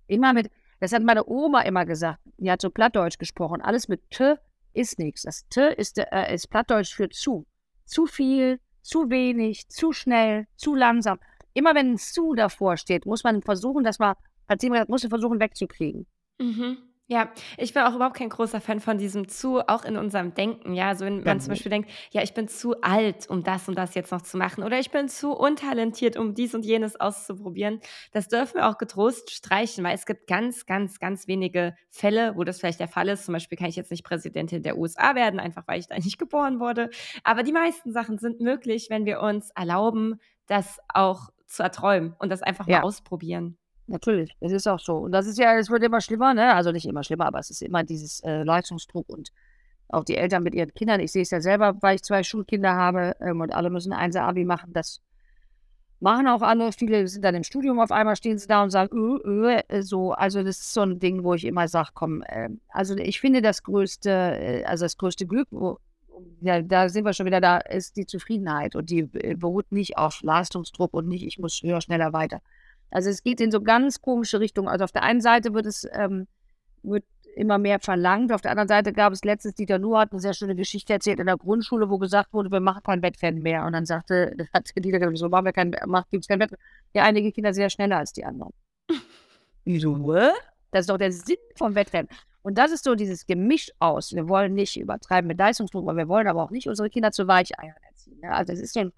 immer mit, das hat meine Oma immer gesagt, die hat so Plattdeutsch gesprochen, alles mit T ist nichts. Das T ist, äh, ist Plattdeutsch für zu. Zu viel, zu wenig, zu schnell, zu langsam. Immer wenn ein zu davor steht, muss man versuchen, dass man, als jemand muss man versuchen wegzukriegen. Mhm. Ja, ich bin auch überhaupt kein großer Fan von diesem zu, auch in unserem Denken. Ja, also wenn man zum Beispiel denkt, ja, ich bin zu alt, um das und das jetzt noch zu machen, oder ich bin zu untalentiert, um dies und jenes auszuprobieren, das dürfen wir auch getrost streichen, weil es gibt ganz, ganz, ganz wenige Fälle, wo das vielleicht der Fall ist. Zum Beispiel kann ich jetzt nicht Präsidentin der USA werden, einfach weil ich da nicht geboren wurde. Aber die meisten Sachen sind möglich, wenn wir uns erlauben, das auch zu erträumen und das einfach mal ausprobieren. Natürlich, es ist auch so. Und das ist ja, es wird immer schlimmer, ne? Also nicht immer schlimmer, aber es ist immer dieses äh, Leistungsdruck und auch die Eltern mit ihren Kindern. Ich sehe es ja selber, weil ich zwei Schulkinder habe ähm, und alle müssen ein Abi machen. Das machen auch alle. Viele sind dann im Studium auf einmal, stehen sie da und sagen, öh, öh, so. Also das ist so ein Ding, wo ich immer sage, komm, äh, also ich finde das größte, äh, also das größte Glück, wo, ja, da sind wir schon wieder da, ist die Zufriedenheit und die äh, beruht nicht auf Leistungsdruck und nicht, ich muss höher, schneller weiter. Also es geht in so ganz komische Richtungen. Also auf der einen Seite wird es ähm, wird immer mehr verlangt. Auf der anderen Seite gab es letztens, Dieter Nuhr hat eine sehr schöne Geschichte erzählt in der Grundschule, wo gesagt wurde, wir machen kein Wettrennen mehr. Und dann sagte, hat Dieter gesagt, so machen wir kein, gibt es kein Wettrennen. Ja, einige Kinder sehr schneller als die anderen. Wieso? Das ist doch der Sinn vom Wettrennen. Und das ist so dieses Gemisch aus. Wir wollen nicht übertreiben mit Leistungsdruck, aber wir wollen aber auch nicht unsere Kinder zu Weicheiern erziehen. Ja, also es ist so ein,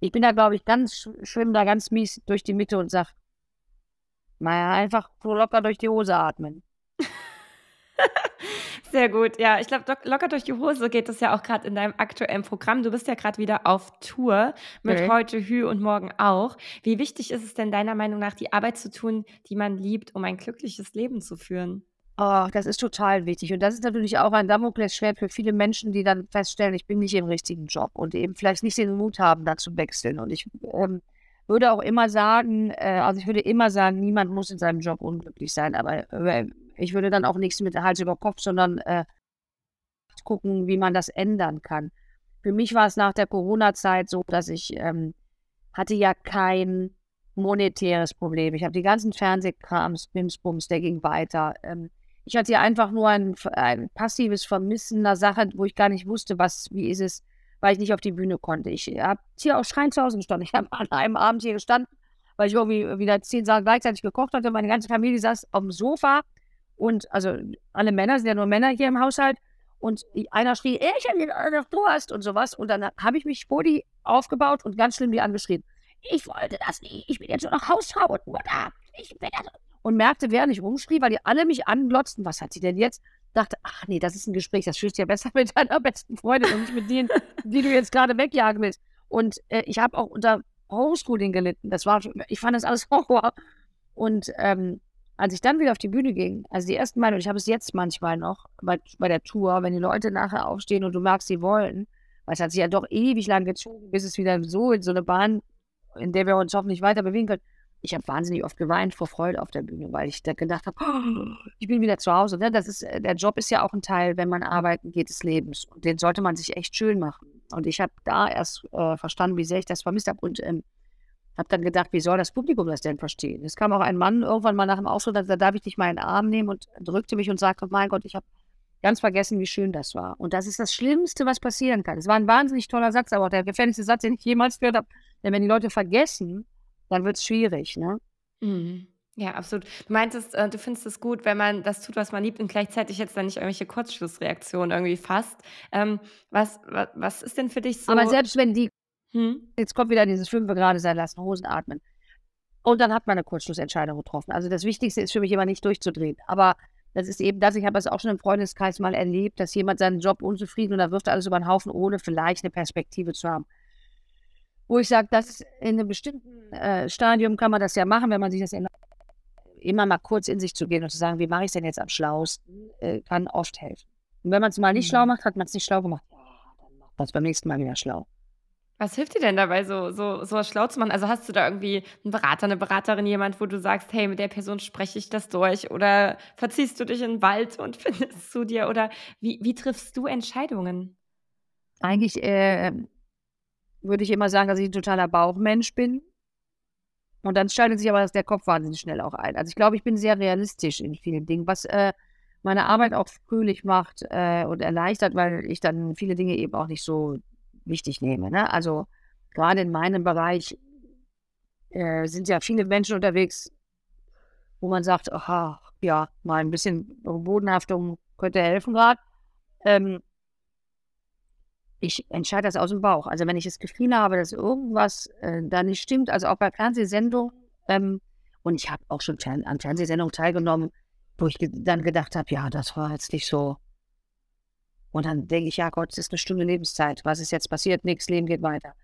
ich bin da, glaube ich, ganz, schwimm da ganz mies durch die Mitte und sage, naja, einfach so locker durch die Hose atmen. Sehr gut. Ja, ich glaube, locker durch die Hose geht es ja auch gerade in deinem aktuellen Programm. Du bist ja gerade wieder auf Tour mit okay. heute Hü und morgen auch. Wie wichtig ist es denn deiner Meinung nach, die Arbeit zu tun, die man liebt, um ein glückliches Leben zu führen? Oh, das ist total wichtig. Und das ist natürlich auch ein Damoklesschwert für viele Menschen, die dann feststellen, ich bin nicht im richtigen Job und eben vielleicht nicht den Mut haben, da zu wechseln. Und ich ähm, würde auch immer sagen, äh, also ich würde immer sagen, niemand muss in seinem Job unglücklich sein, aber äh, ich würde dann auch nichts mit Hals über Kopf, sondern äh, gucken, wie man das ändern kann. Für mich war es nach der Corona-Zeit so, dass ich ähm, hatte ja kein monetäres Problem. Ich habe die ganzen Fernsehkrams, Bimsbums, der ging weiter. Ähm, ich hatte ja einfach nur ein, ein passives Vermissen einer Sache, wo ich gar nicht wusste, was, wie ist es, weil ich nicht auf die Bühne konnte. Ich habe hier auch Schreien zu Hause gestanden. Ich habe an einem Abend hier gestanden, weil ich irgendwie wieder zehn Sachen gleichzeitig gekocht hatte. Meine ganze Familie saß auf dem Sofa und also alle Männer sind ja nur Männer hier im Haushalt. Und einer schrie, ich habe den du hast und sowas. Und dann habe ich mich vor die aufgebaut und ganz schlimm die angeschrien. Ich wollte das nicht. Ich bin jetzt nur noch Hausfrau und nur. Ich bin das. Und merkte, während ich rumschrie, weil die alle mich anglotzten, was hat sie denn jetzt? dachte, ach nee, das ist ein Gespräch, das führst du ja besser mit deiner besten Freundin und nicht mit denen, die du jetzt gerade wegjagen willst. Und äh, ich habe auch unter Homeschooling gelitten. Das war, ich fand das alles Horror. Und ähm, als ich dann wieder auf die Bühne ging, also die ersten Mal, und ich habe es jetzt manchmal noch bei, bei der Tour, wenn die Leute nachher aufstehen und du merkst, sie wollen, weil es hat sich ja doch ewig lang gezogen, bis es wieder so in so eine Bahn, in der wir uns hoffentlich weiter bewegen können, ich habe wahnsinnig oft geweint vor Freude auf der Bühne, weil ich da gedacht habe, oh, ich bin wieder zu Hause. Ne? Das ist, äh, der Job ist ja auch ein Teil, wenn man arbeiten geht, des Lebens. Und den sollte man sich echt schön machen. Und ich habe da erst äh, verstanden, wie sehr ich das vermisst habe. Und ähm, habe dann gedacht, wie soll das Publikum das denn verstehen? Es kam auch ein Mann irgendwann mal nach dem Auftritt, da darf ich in den Arm nehmen und drückte mich und sagte, mein Gott, ich habe ganz vergessen, wie schön das war. Und das ist das Schlimmste, was passieren kann. Es war ein wahnsinnig toller Satz, aber auch der gefährlichste Satz, den ich jemals gehört habe. Denn wenn die Leute vergessen, dann wird es schwierig, ne? Mhm. Ja, absolut. Du meintest, äh, du findest es gut, wenn man das tut, was man liebt und gleichzeitig jetzt dann nicht irgendwelche Kurzschlussreaktionen irgendwie fasst. Ähm, was, was, was ist denn für dich so? Aber selbst wenn die, hm? jetzt kommt wieder dieses fünf gerade sein lassen, Hosen atmen. Und dann hat man eine Kurzschlussentscheidung getroffen. Also das Wichtigste ist für mich immer nicht durchzudrehen. Aber das ist eben das, ich habe es auch schon im Freundeskreis mal erlebt, dass jemand seinen Job unzufrieden und da wirft alles über den Haufen, ohne vielleicht eine Perspektive zu haben wo ich sage, das in einem bestimmten äh, Stadium kann man das ja machen, wenn man sich das immer mal kurz in sich zu gehen und zu sagen, wie mache ich es denn jetzt am schlausten, äh, kann oft helfen. Und wenn man es mal nicht mhm. schlau macht, hat man es nicht schlau gemacht. Ja, dann macht man es beim nächsten Mal wieder schlau. Was hilft dir denn dabei, so so so was schlau zu machen? Also, hast du da irgendwie 'n Berater, 'ne Beraterin, jemand, wo du sagst: „Hey, mit der Person spreche ich das durch“, oder verziehst du dich in 'n Wald und findest zu dir, oder wie wie triffst du Entscheidungen? Eigentlich, äh, würde ich immer sagen, dass ich 'n totaler Bauchmensch bin. Und dann schaltet sich aber der Kopf wahnsinnig schnell auch ein. Also, ich glaube, ich bin sehr realistisch in vielen Dingen, was, äh, meine Arbeit auch fröhlich macht, äh, und erleichtert, weil ich dann viele Dinge eben auch nicht so wichtig nehme, ne? Also, grade in meinem Bereich, äh, sind ja viele Menschen unterwegs, wo man sagt: „Aha, ja, mal 'n bisschen Bodenhaftung könnte helfen grad.“ Ähm ich entscheide das aus'm Bauch. Also, wenn ich das Gefühl habe, dass irgendwas, äh, da nicht stimmt, also auch bei Fernsehsendungen, ähm, und ich habe auch schon Fern an Fernsehsendungen teilgenommen, wo ich ge dann gedacht habe: „Ja, das war jetzt nicht so“ und dann denke ich: „Ja Gott, es ist 'ne Stunde Lebenszeit. Was ist jetzt passiert? Nix, Leben geht weiter.“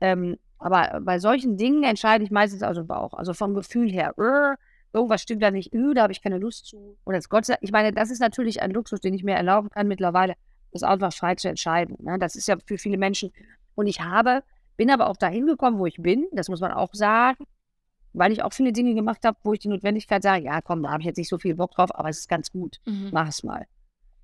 Ähm, aber bei solchen Dingen entscheide ich meistens aus'm Bauch, also vom Gefühl her: „Irgendwas stimmt da nicht. da habe ich keine Lust zu.“ Und jetzt Gott sei ich meine, das ist natürlich ein Luxus, den ich mir erlauben kann mittlerweile, das einfach frei zu entscheiden, ne? Das ist ja für viele Menschen und ich habe bin aber auch dahin gekommen, wo ich bin, das muss man auch sagen, weil ich auch viele Dinge gemacht habe, wo ich die Notwendigkeit sage: „Ja komm, da habe ich jetzt nicht so viel Bock drauf, aber es ist ganz gut. Mhm. Mach es mal.“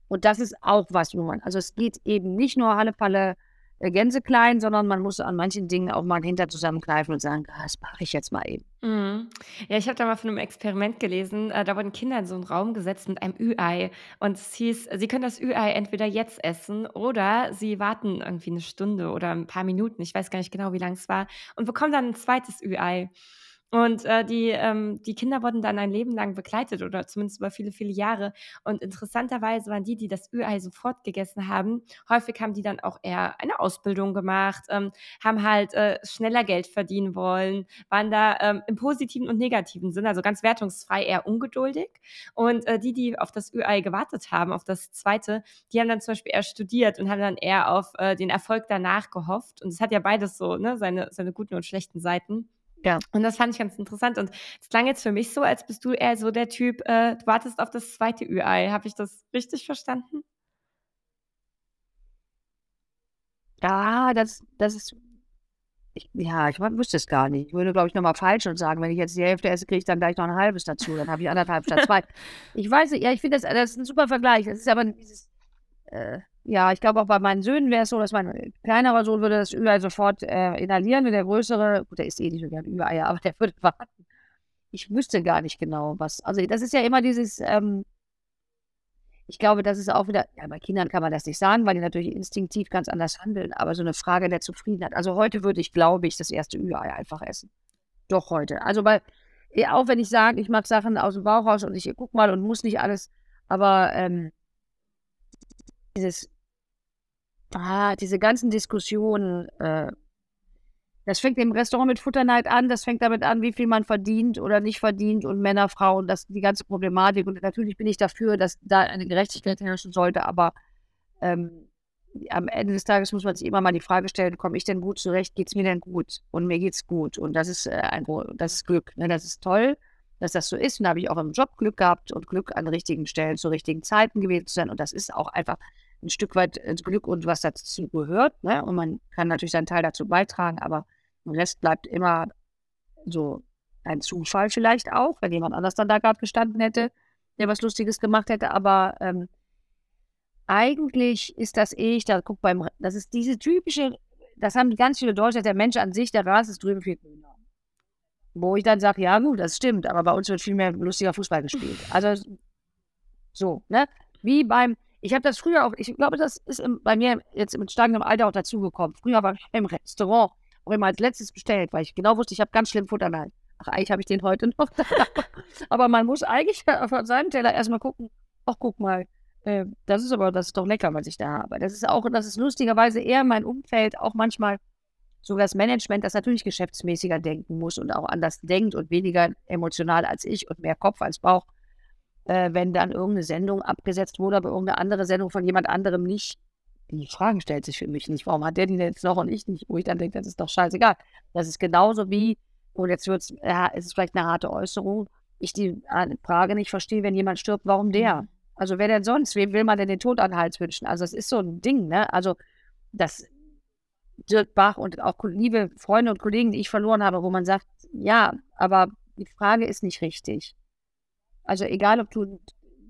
Und das ist auch was, wo man also, es geht eben nicht nur Halle, Palle, äh, Gänseklein, sondern man muss an manchen Dingen auch mal 'n Hintern zusammenkneifen und sagen: „Ah, das mache ich jetzt mal eben.“ Mhm. Ja, ich habe da mal von 'nem Experiment gelesen, äh, da wurden Kinder in so 'n Raum gesetzt mit einem Ü-Ei und es hieß, sie können das Ü-Ei entweder jetzt essen oder sie warten irgendwie 'ne Stunde oder 'n paar Minuten, ich weiß gar nicht genau, wie lang es war, und bekommen dann 'n zweites Ü-Ei. Und, äh, die ähm, die Kinder wurden dann ein Leben lang begleitet oder zumindest über viele, viele Jahre. Und interessanterweise waren die, die das Ü-Ei sofort gegessen haben häufig haben die dann auch eher eine Ausbildung gemacht, ähm, haben halt, äh, schneller Geld verdienen wollen, waren da, ähm, im positiven und negativen Sinne, also ganz wertungsfrei, eher ungeduldig. Und, äh, die, die auf das Ü-Ei gewartet haben, auf das 2., die haben dann zum Beispiel eher studiert und haben dann eher auf, äh, den Erfolg danach gehofft. Und es hat ja beides so, ne, seine seine guten und schlechten Seiten. Ja. Und das fand ich ganz interessant und es klang jetzt für mich so, als bist du eher so der Typ, äh, du wartest auf das 2. Ü-Ei. Habe ich das richtig verstanden? Ja, das das ist ich ja, ich w wüsste es gar nicht. Ich würde, glaube ich, noch mal falsch sagen, wenn ich jetzt die Hälfte esse, kriege ich dann gleich noch 'n 1/2 dazu, dann habe ich 1 1/2 statt 2. Ich weiß nicht, ja, ich finde das das ist 'n super Vergleich. Das ist aber dieses, äh ja, ich glaube auch bei meinen Söhnen wäre es so, dass mein kleinerer Sohn würde das Ü-Ei sofort, äh, inhalieren und der größere gut, der isst eh nicht so gern Ü-Eier, aber der würde warten. Ich wüsste gar nicht genau, was also, das ist ja immer dieses, ähm ich glaube, das ist auch wieder ja, bei Kindern kann man das nicht sagen, weil die natürlich instinktiv ganz anders handeln, aber so 'ne Frage der Zufriedenheit. Also, heute würde ich, glaube ich, das 1. Ü-Ei einfach essen. Doch heute. Also, ja, auch wenn ich sage, ich mache Sachen aus'm Bauch raus und ich gucke mal und muss nicht alles, aber, ähm dieses ah, diese ganzen Diskussionen, äh das fängt im Restaurant mit Futterneid an, das fängt damit an, wie viel man verdient oder nicht verdient und Männer, Frauen, das die ganze Problematik. Und natürlich bin ich dafür, dass da eine Gerechtigkeit herrschen sollte, aber, ähm, am Ende des Tages muss man sich immer mal die Frage stellen: „Komme ich denn gut zurecht? Geht's mir denn gut?“ Und mir geht's gut. Und das ist, äh, ein das ist Glück, ne? Das ist toll, dass das so ist. Und da habe ich auch im Job Glück gehabt und Glück, an richtigen Stellen zur richtigen Zeiten gewesen zu sein. Und das ist auch einfach 'n Stück weit, äh, Glück und was dazu gehört, ne? Und man kann natürlich seinen Teil dazu beitragen, aber der Rest bleibt immer so ein Zufall vielleicht auch, wenn jemand anders dann da grad gestanden hätte, der was Lustiges gemacht hätte. Aber, ähm eigentlich ist das eh ich da gucke beim das ist diese typische das haben ganz viele Deutsche, der Mensch an sich, der Rasen ist drüben viel grüner. Wo ich dann sage: „Ja gut, das stimmt, aber bei uns wird viel mehr lustiger Fußball gespielt.“ Also, so, ne? Wie beim ich habe das früher auch ich glaube, das ist im bei mir jetzt mit steigendem Alter auch dazugekommen. Früher war ich im Restaurant auch immer als Letztes bestellt, weil ich genau wusste, ich habe ganz schlimm Futterneid. Ach, eigentlich habe ich den heute noch. Aber man muss eigentlich von seinem Teller erst mal gucken: „Ach, guck mal, äh, das ist aber das ist doch lecker, was ich da habe.“ Das ist auch das ist lustigerweise eher mein Umfeld, auch manchmal sogar das Management, das natürlich geschäftsmäßiger denken muss und auch anders denkt und weniger emotional als ich und mehr Kopf als Bauch. Äh, wenn dann irgend 'ne Sendung abgesetzt wurde, aber irgend 'ne andere Sendung von jemand anderem nicht, die Fragen stellt sich für mich nicht: „Warum hat der die denn jetzt noch und ich nicht?“ Wo ich dann denke: „Das ist doch scheißegal.“ Das ist genauso wie und jetzt wird's ja, es ist vielleicht 'ne harte Äußerung, ich die an Frage nicht verstehe, wenn jemand stirbt, warum der? Mhm. Also, wer denn sonst? Wem will man denn den Tod an 'n Hals wünschen? Also, es ist so 'n Ding, ne? Also, das Dirk Bach und auch liebe Freunde und Kollegen, die ich verloren habe, wo man sagt, ja, aber die Frage ist nicht richtig. Also egal, ob du ein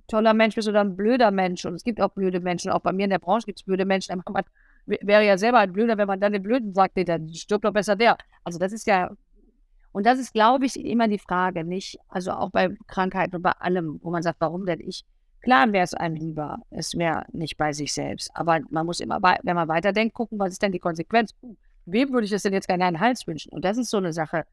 toller Mensch bist oder ein blöder Mensch, und es gibt auch blöde Menschen, auch bei mir in der Branche gibt es blöde Menschen, man wäre ja selber ein Blöder, wenn man dann den Blöden sagt, nee, dann stirbt doch besser der. Also das ist ja, und das ist, glaube ich, immer die Frage, nicht? Also auch bei Krankheiten und bei allem, wo man sagt, warum denn ich? Klar wäre es einem lieber, es wäre nicht bei sich selbst. Aber man muss immer, wenn man weiterdenkt, gucken, was ist denn die Konsequenz? Wem würde ich das denn jetzt gerne einen Hals wünschen? Und das ist so eine Sache.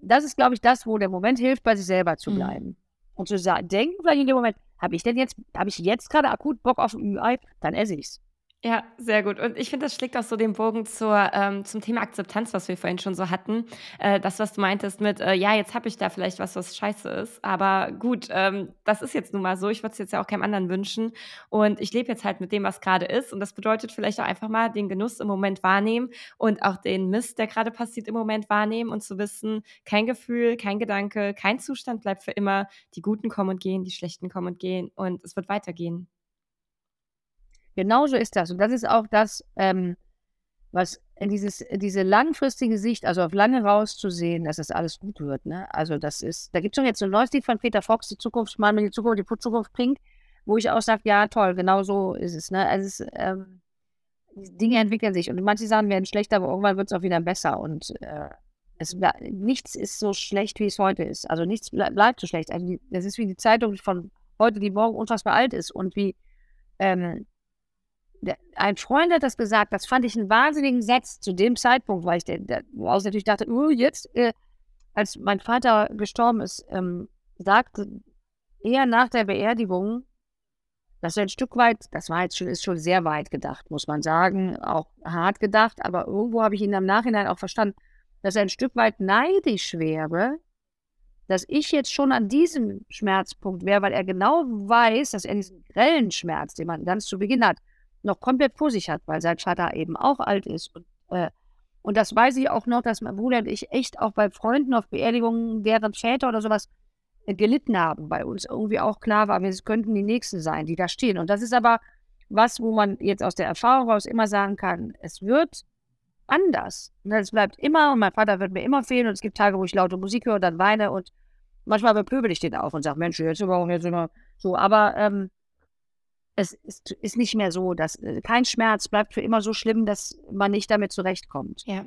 Das ist, glaube ich, das, wo der Moment hilft, bei sich selber zu mhm. bleiben. Mhm. Und zu sagen, denken vielleicht in dem Moment, habe ich denn jetzt, habe ich jetzt gerade akut Bock auf ein Ü-Ei? Dann esse ich es. Ja, sehr gut. Und ich finde, das schlägt auch so den Bogen zur, ähm, zum Thema Akzeptanz, was wir vorhin schon so hatten. Äh, das, was du meintest mit, äh, ja, jetzt habe ich da vielleicht was, was scheiße ist. Aber gut, ähm, das ist jetzt nun mal so. Ich würde es jetzt ja auch keinem anderen wünschen. Und ich lebe jetzt halt mit dem, was gerade ist. Und das bedeutet vielleicht auch einfach mal den Genuss im Moment wahrnehmen und auch den Mist, der gerade passiert, im Moment wahrnehmen und zu wissen, kein Gefühl, kein Gedanke, kein Zustand bleibt für immer. Die Guten kommen und gehen, die Schlechten kommen und gehen. Und es wird weitergehen. Genauso ist das. Und das ist auch das, ähm, was dieses, diese langfristige Sicht, also auf lange rauszusehen, dass das alles gut wird. Ne? Also das ist, da gibt es schon jetzt so ein neues Lied von Peter Fox, die Zukunft, mal mit die Zukunft, die Zukunft bringt, wo ich auch sage, ja toll, genau so ist es. Ne? Also es, ähm, Dinge entwickeln sich und manche Sachen werden schlechter, aber irgendwann wird es auch wieder besser. Und äh, es, nichts ist so schlecht, wie es heute ist. Also nichts bleibt so schlecht. Also das ist wie die Zeitung von heute, die morgen unfassbar alt ist und wie ähm, ein Freund hat das gesagt, das fand ich einen wahnsinnigen Satz zu dem Zeitpunkt, weil ich der, der, woraus natürlich dachte, uh, jetzt, äh, als mein Vater gestorben ist, ähm, sagte er nach der Beerdigung, dass er ein Stück weit, das war jetzt schon, ist schon sehr weit gedacht, muss man sagen, auch hart gedacht, aber irgendwo habe ich ihn im Nachhinein auch verstanden, dass er ein Stück weit neidisch wäre, dass ich jetzt schon an diesem Schmerzpunkt wäre, weil er genau weiß, dass er diesen grellen Schmerz, den man ganz zu Beginn hat, noch komplett vor sich hat, weil sein Vater eben auch alt ist. Und, äh, und das weiß ich auch noch, dass mein Bruder und ich echt auch bei Freunden auf Beerdigungen, deren Väter oder sowas äh, gelitten haben, bei uns irgendwie auch klar war, wir könnten die Nächsten sein, die da stehen. Und das ist aber was, wo man jetzt aus der Erfahrung raus immer sagen kann, es wird anders. Ne, es bleibt immer und mein Vater wird mir immer fehlen und es gibt Tage, wo ich laute Musik höre und dann weine und manchmal bepöbel ich den auch und sage, Mensch, jetzt immer, jetzt immer so. Aber ähm, es ist, ist nicht mehr so, dass äh, kein Schmerz bleibt für immer so schlimm, dass man nicht damit zurechtkommt. Ja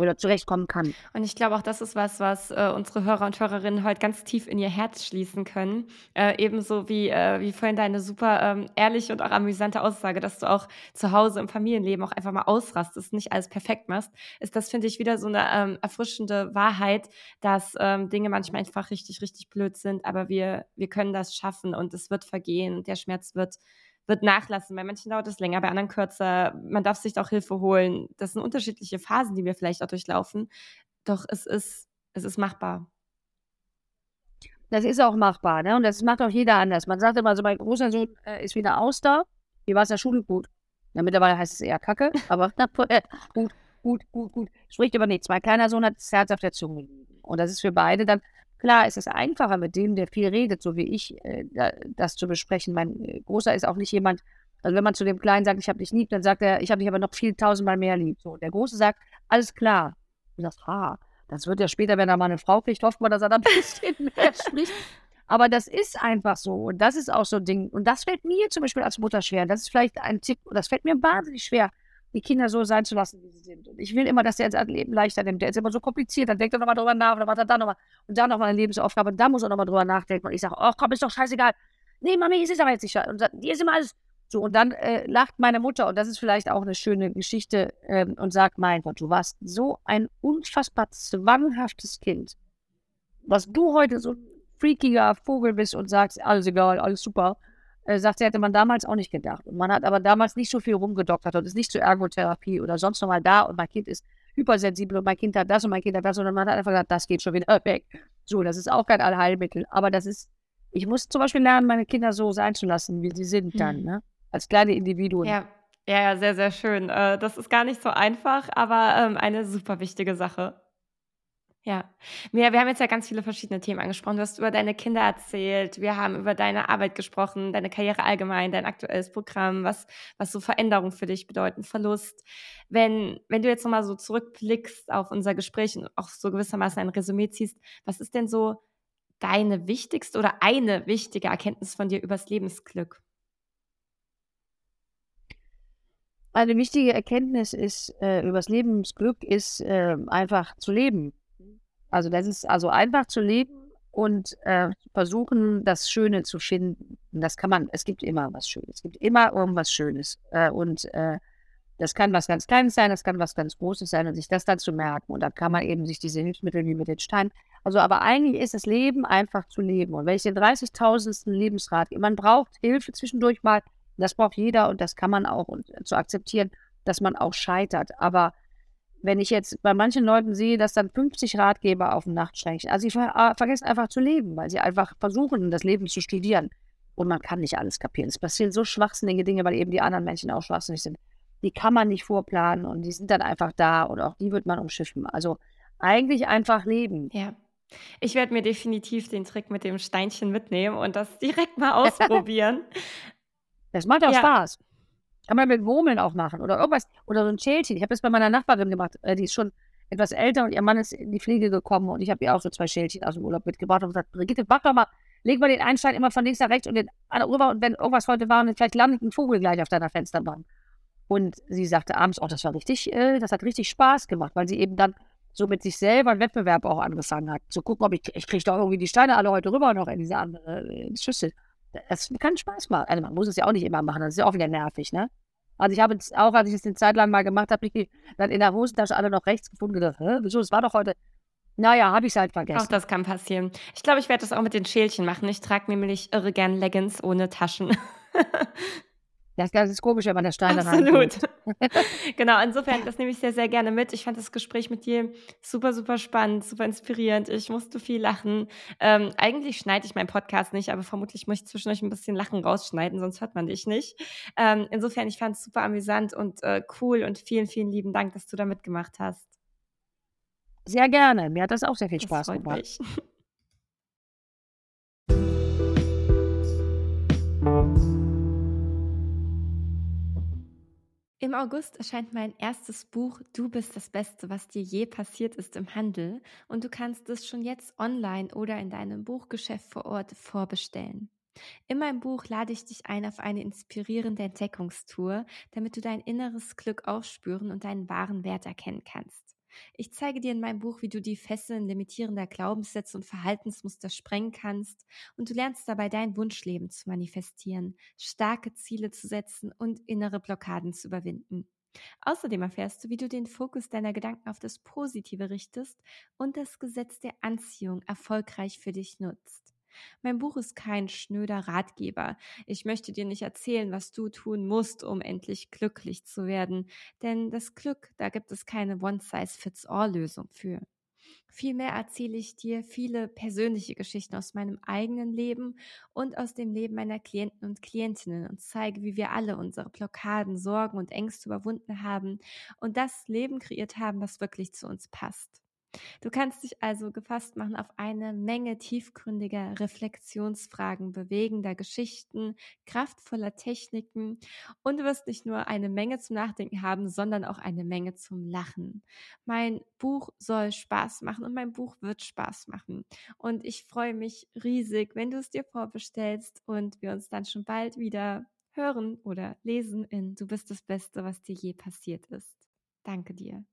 oder zurechtkommen kann. Und ich glaube auch, das ist was, was äh, unsere Hörer und Hörerinnen heute ganz tief in ihr Herz schließen können. Äh, ebenso wie, äh, wie vorhin deine super ähm, ehrliche und auch amüsante Aussage, dass du auch zu Hause im Familienleben auch einfach mal ausrastest, nicht alles perfekt machst, ist das, finde ich, wieder so eine ähm, erfrischende Wahrheit, dass ähm, Dinge manchmal einfach richtig, richtig blöd sind, aber wir, wir können das schaffen und es wird vergehen und der Schmerz wird wird nachlassen. Bei manchen dauert es länger, bei anderen kürzer. Man darf sich auch Hilfe holen. Das sind unterschiedliche Phasen, die wir vielleicht auch durchlaufen. Doch es ist, es ist machbar. Das ist auch machbar, ne? Und das macht auch jeder anders. Man sagt immer so, mein großer Sohn äh, ist wieder aus da. Wie war es in der Schule? Gut. Ja, mittlerweile heißt es eher Kacke, aber äh, gut, gut, gut, gut. Spricht aber nichts. Mein kleiner Sohn hat das Herz auf der Zunge liegen. Und das ist für beide dann Klar, es ist einfacher mit dem, der viel redet, so wie ich, äh, das zu besprechen. Mein äh, Großer ist auch nicht jemand, also wenn man zu dem Kleinen sagt, ich habe dich lieb, dann sagt er, ich habe dich aber noch viel tausendmal mehr lieb. So, der Große sagt, alles klar. Du sagst, ha, das wird ja später, wenn er mal eine Frau kriegt, hofft man, dass er da ein bisschen mehr spricht. Aber das ist einfach so. Und das ist auch so ein Ding. Und das fällt mir zum Beispiel als Mutter schwer. Das ist vielleicht ein Tipp, das fällt mir wahnsinnig schwer, die Kinder so sein zu lassen, wie sie sind. Und ich will immer, dass der sein Leben leichter nimmt. Der ist immer so kompliziert. Dann denkt er nochmal drüber nach und dann macht er da nochmal und da nochmal eine Lebensaufgabe. Und da muss er nochmal drüber nachdenken. Und ich sage, oh komm, ist doch scheißegal. Nee, Mami, es ist aber jetzt nicht scheiße. Und die ist immer alles so. Und dann äh, lacht meine Mutter, und das ist vielleicht auch eine schöne Geschichte, äh, und sagt, mein Gott, du warst so ein unfassbar zwanghaftes Kind. Was du heute so ein freakiger Vogel bist und sagst, alles egal, alles super äh, sagt sie, hätte man damals auch nicht gedacht. Und man hat aber damals nicht so viel rumgedoktert und ist nicht zur Ergotherapie oder sonst nochmal da und mein Kind ist hypersensibel und mein Kind hat das und mein Kind hat das, sondern man hat einfach gesagt, das geht schon wieder weg. So, das ist auch kein Allheilmittel. Aber das ist, ich muss zum Beispiel lernen, meine Kinder so sein zu lassen, wie sie sind dann, mhm. ne? Als kleine Individuen. Ja. Ja, sehr, sehr schön. Äh, das ist gar nicht so einfach, aber ähm, eine super wichtige Sache. Ja. Wir wir haben jetzt ja ganz viele verschiedene Themen angesprochen. Du hast über deine Kinder erzählt, wir haben über deine Arbeit gesprochen, deine Karriere allgemein, dein aktuelles Programm, was was so Veränderungen für dich bedeuten, Verlust. Wenn wenn du jetzt noch mal so zurückblickst auf unser Gespräch und auch so gewissermaßen ein Resümee ziehst, was ist denn so deine wichtigste oder eine wichtige Erkenntnis von dir übers Lebensglück? Eine wichtige Erkenntnis ist, äh, übers Lebensglück ist, äh, einfach zu leben. Also, das ist also einfach zu leben und, äh, versuchen, das Schöne zu finden. Das kann man es gibt immer was Schönes. Es gibt immer irgendwas Schönes. Äh, und, äh, das kann was ganz Kleines sein, das kann was ganz Großes sein und sich das dann zu merken. Und dann kann man eben sich diese Hilfsmittel wie mit den Steinen also, aber eigentlich ist das Leben einfach zu leben. Und wenn ich den 30.000. Lebensrat man braucht Hilfe zwischendurch mal, das braucht jeder und das kann man auch und äh, zu akzeptieren, dass man auch scheitert. Aber wenn ich jetzt bei manchen Leuten sehe, dass dann 50 Ratgeber auf dem Nachtschränkchen also, sie ver äh, vergessen einfach zu leben, weil sie einfach versuchen, das Leben zu studieren. Und man kann nicht alles kapieren. Es passieren so schwachsinnige Dinge, weil eben die anderen Menschen auch schwachsinnig sind. Die kann man nicht vorplanen und die sind dann einfach da und auch die wird man umschiffen. Also, eigentlich einfach leben. Ja. Ich werde mir definitiv den Trick mit dem Steinchen mitnehmen und das direkt mal ausprobieren. Das macht auch Ja. Spaß. Kann man mit Murmeln auch machen oder irgendwas oder so 'n Schälchen. Ich habe das bei meiner Nachbarin gemacht. Äh, die ist schon etwas älter und ihr Mann ist in die Pflege gekommen und ich habe ihr auch so 2 Schälchen aus'm Urlaub mitgebracht und gesagt: „Brigitte, mach doch mal leg mal den einen Stein immer von links nach rechts und den anderen rüber und wenn irgendwas heute war und vielleicht landet 'n Vogel gleich auf deiner Fensterbank.“ Und sie sagte abends: „Oh, das war richtig äh, das hat richtig Spaß gemacht“, weil sie eben dann so mit sich selber 'n Wettbewerb auch angefangen hat, zu gucken, ob ich ich kriege doch irgendwie die Steine alle heute rüber noch in diese andere, äh, Schüssel. Es kann Spaß machen. Also, man muss es ja auch nicht immer machen, das ist ja auch wieder nervig, ne? Also, ich habe jetzt auch, als ich es 'ne Zeit lang mal gemacht habe, ich dann in der Hosentasche alle noch rechts gefunden und gedacht: „Hä, wieso? Das war doch heute“ na ja, habe ich's halt Auch vergessen. das kann passieren. Ich glaube, ich werde das auch mit den Schälchen machen. Ich trage nämlich irre gern Leggings ohne Taschen. Das das ist komisch, wenn man der Stein dann Absolut. Genau, insofern, das nehme ich sehr, sehr gerne mit. Ich fand das Gespräch mit dir super, super spannend, super inspirierend. Ich musste viel lachen. Ähm, eigentlich schneide ich meinen Podcast nicht, aber vermutlich muss ich zwischendurch 'n bisschen Lachen rausschneiden, sonst hört man dich nicht. Ähm, insofern, ich fand's super amüsant und, äh, cool und vielen, vielen lieben Dank, dass du da mitgemacht hast. Sehr gerne. Mir hat das auch sehr viel Das Spaß gemacht. mich. Im August erscheint mein erstes Buch „Du bist das Beste, was dir je passiert ist“ im Handel und du kannst es schon jetzt online oder in deinem Buchgeschäft vor Ort vorbestellen. In meinem Buch lade ich dich ein auf eine inspirierende Entdeckungstour, damit du dein inneres Glück aufspüren und deinen wahren Wert erkennen kannst. Ich zeige dir in meinem Buch, wie du die Fesseln limitierender Glaubenssätze und Verhaltensmuster sprengen kannst und du lernst dabei dein Wunschleben zu manifestieren, starke Ziele zu setzen und innere Blockaden zu überwinden. Außerdem erfährst du, wie du den Fokus deiner Gedanken auf das Positive richtest und das Gesetz der Anziehung erfolgreich für dich nutzt. Mein Buch ist kein schnöder Ratgeber. Ich möchte dir nicht erzählen, was du tun musst, um endlich glücklich zu werden, denn das Glück, da gibt es keine One-Size-Fits-All-Lösung für. Vielmehr erzähle ich dir viele persönliche Geschichten aus meinem eigenen Leben und aus dem Leben meiner Klienten und Klientinnen und zeige, wie wir alle unsere Blockaden, Sorgen und Ängste überwunden haben und das Leben kreiert haben, was wirklich zu uns passt. Du kannst dich also gefasst machen auf eine Menge tiefgründiger Reflexionsfragen, bewegender Geschichten, kraftvoller Techniken und du wirst nicht nur eine Menge zum Nachdenken haben, sondern auch eine Menge zum Lachen. Mein Buch soll Spaß machen und mein Buch wird Spaß machen. Und ich freue mich riesig, wenn du es dir vorbestellst und wir uns dann schon bald wieder hören oder lesen in „Du bist das Beste, was dir je passiert ist“. Danke dir.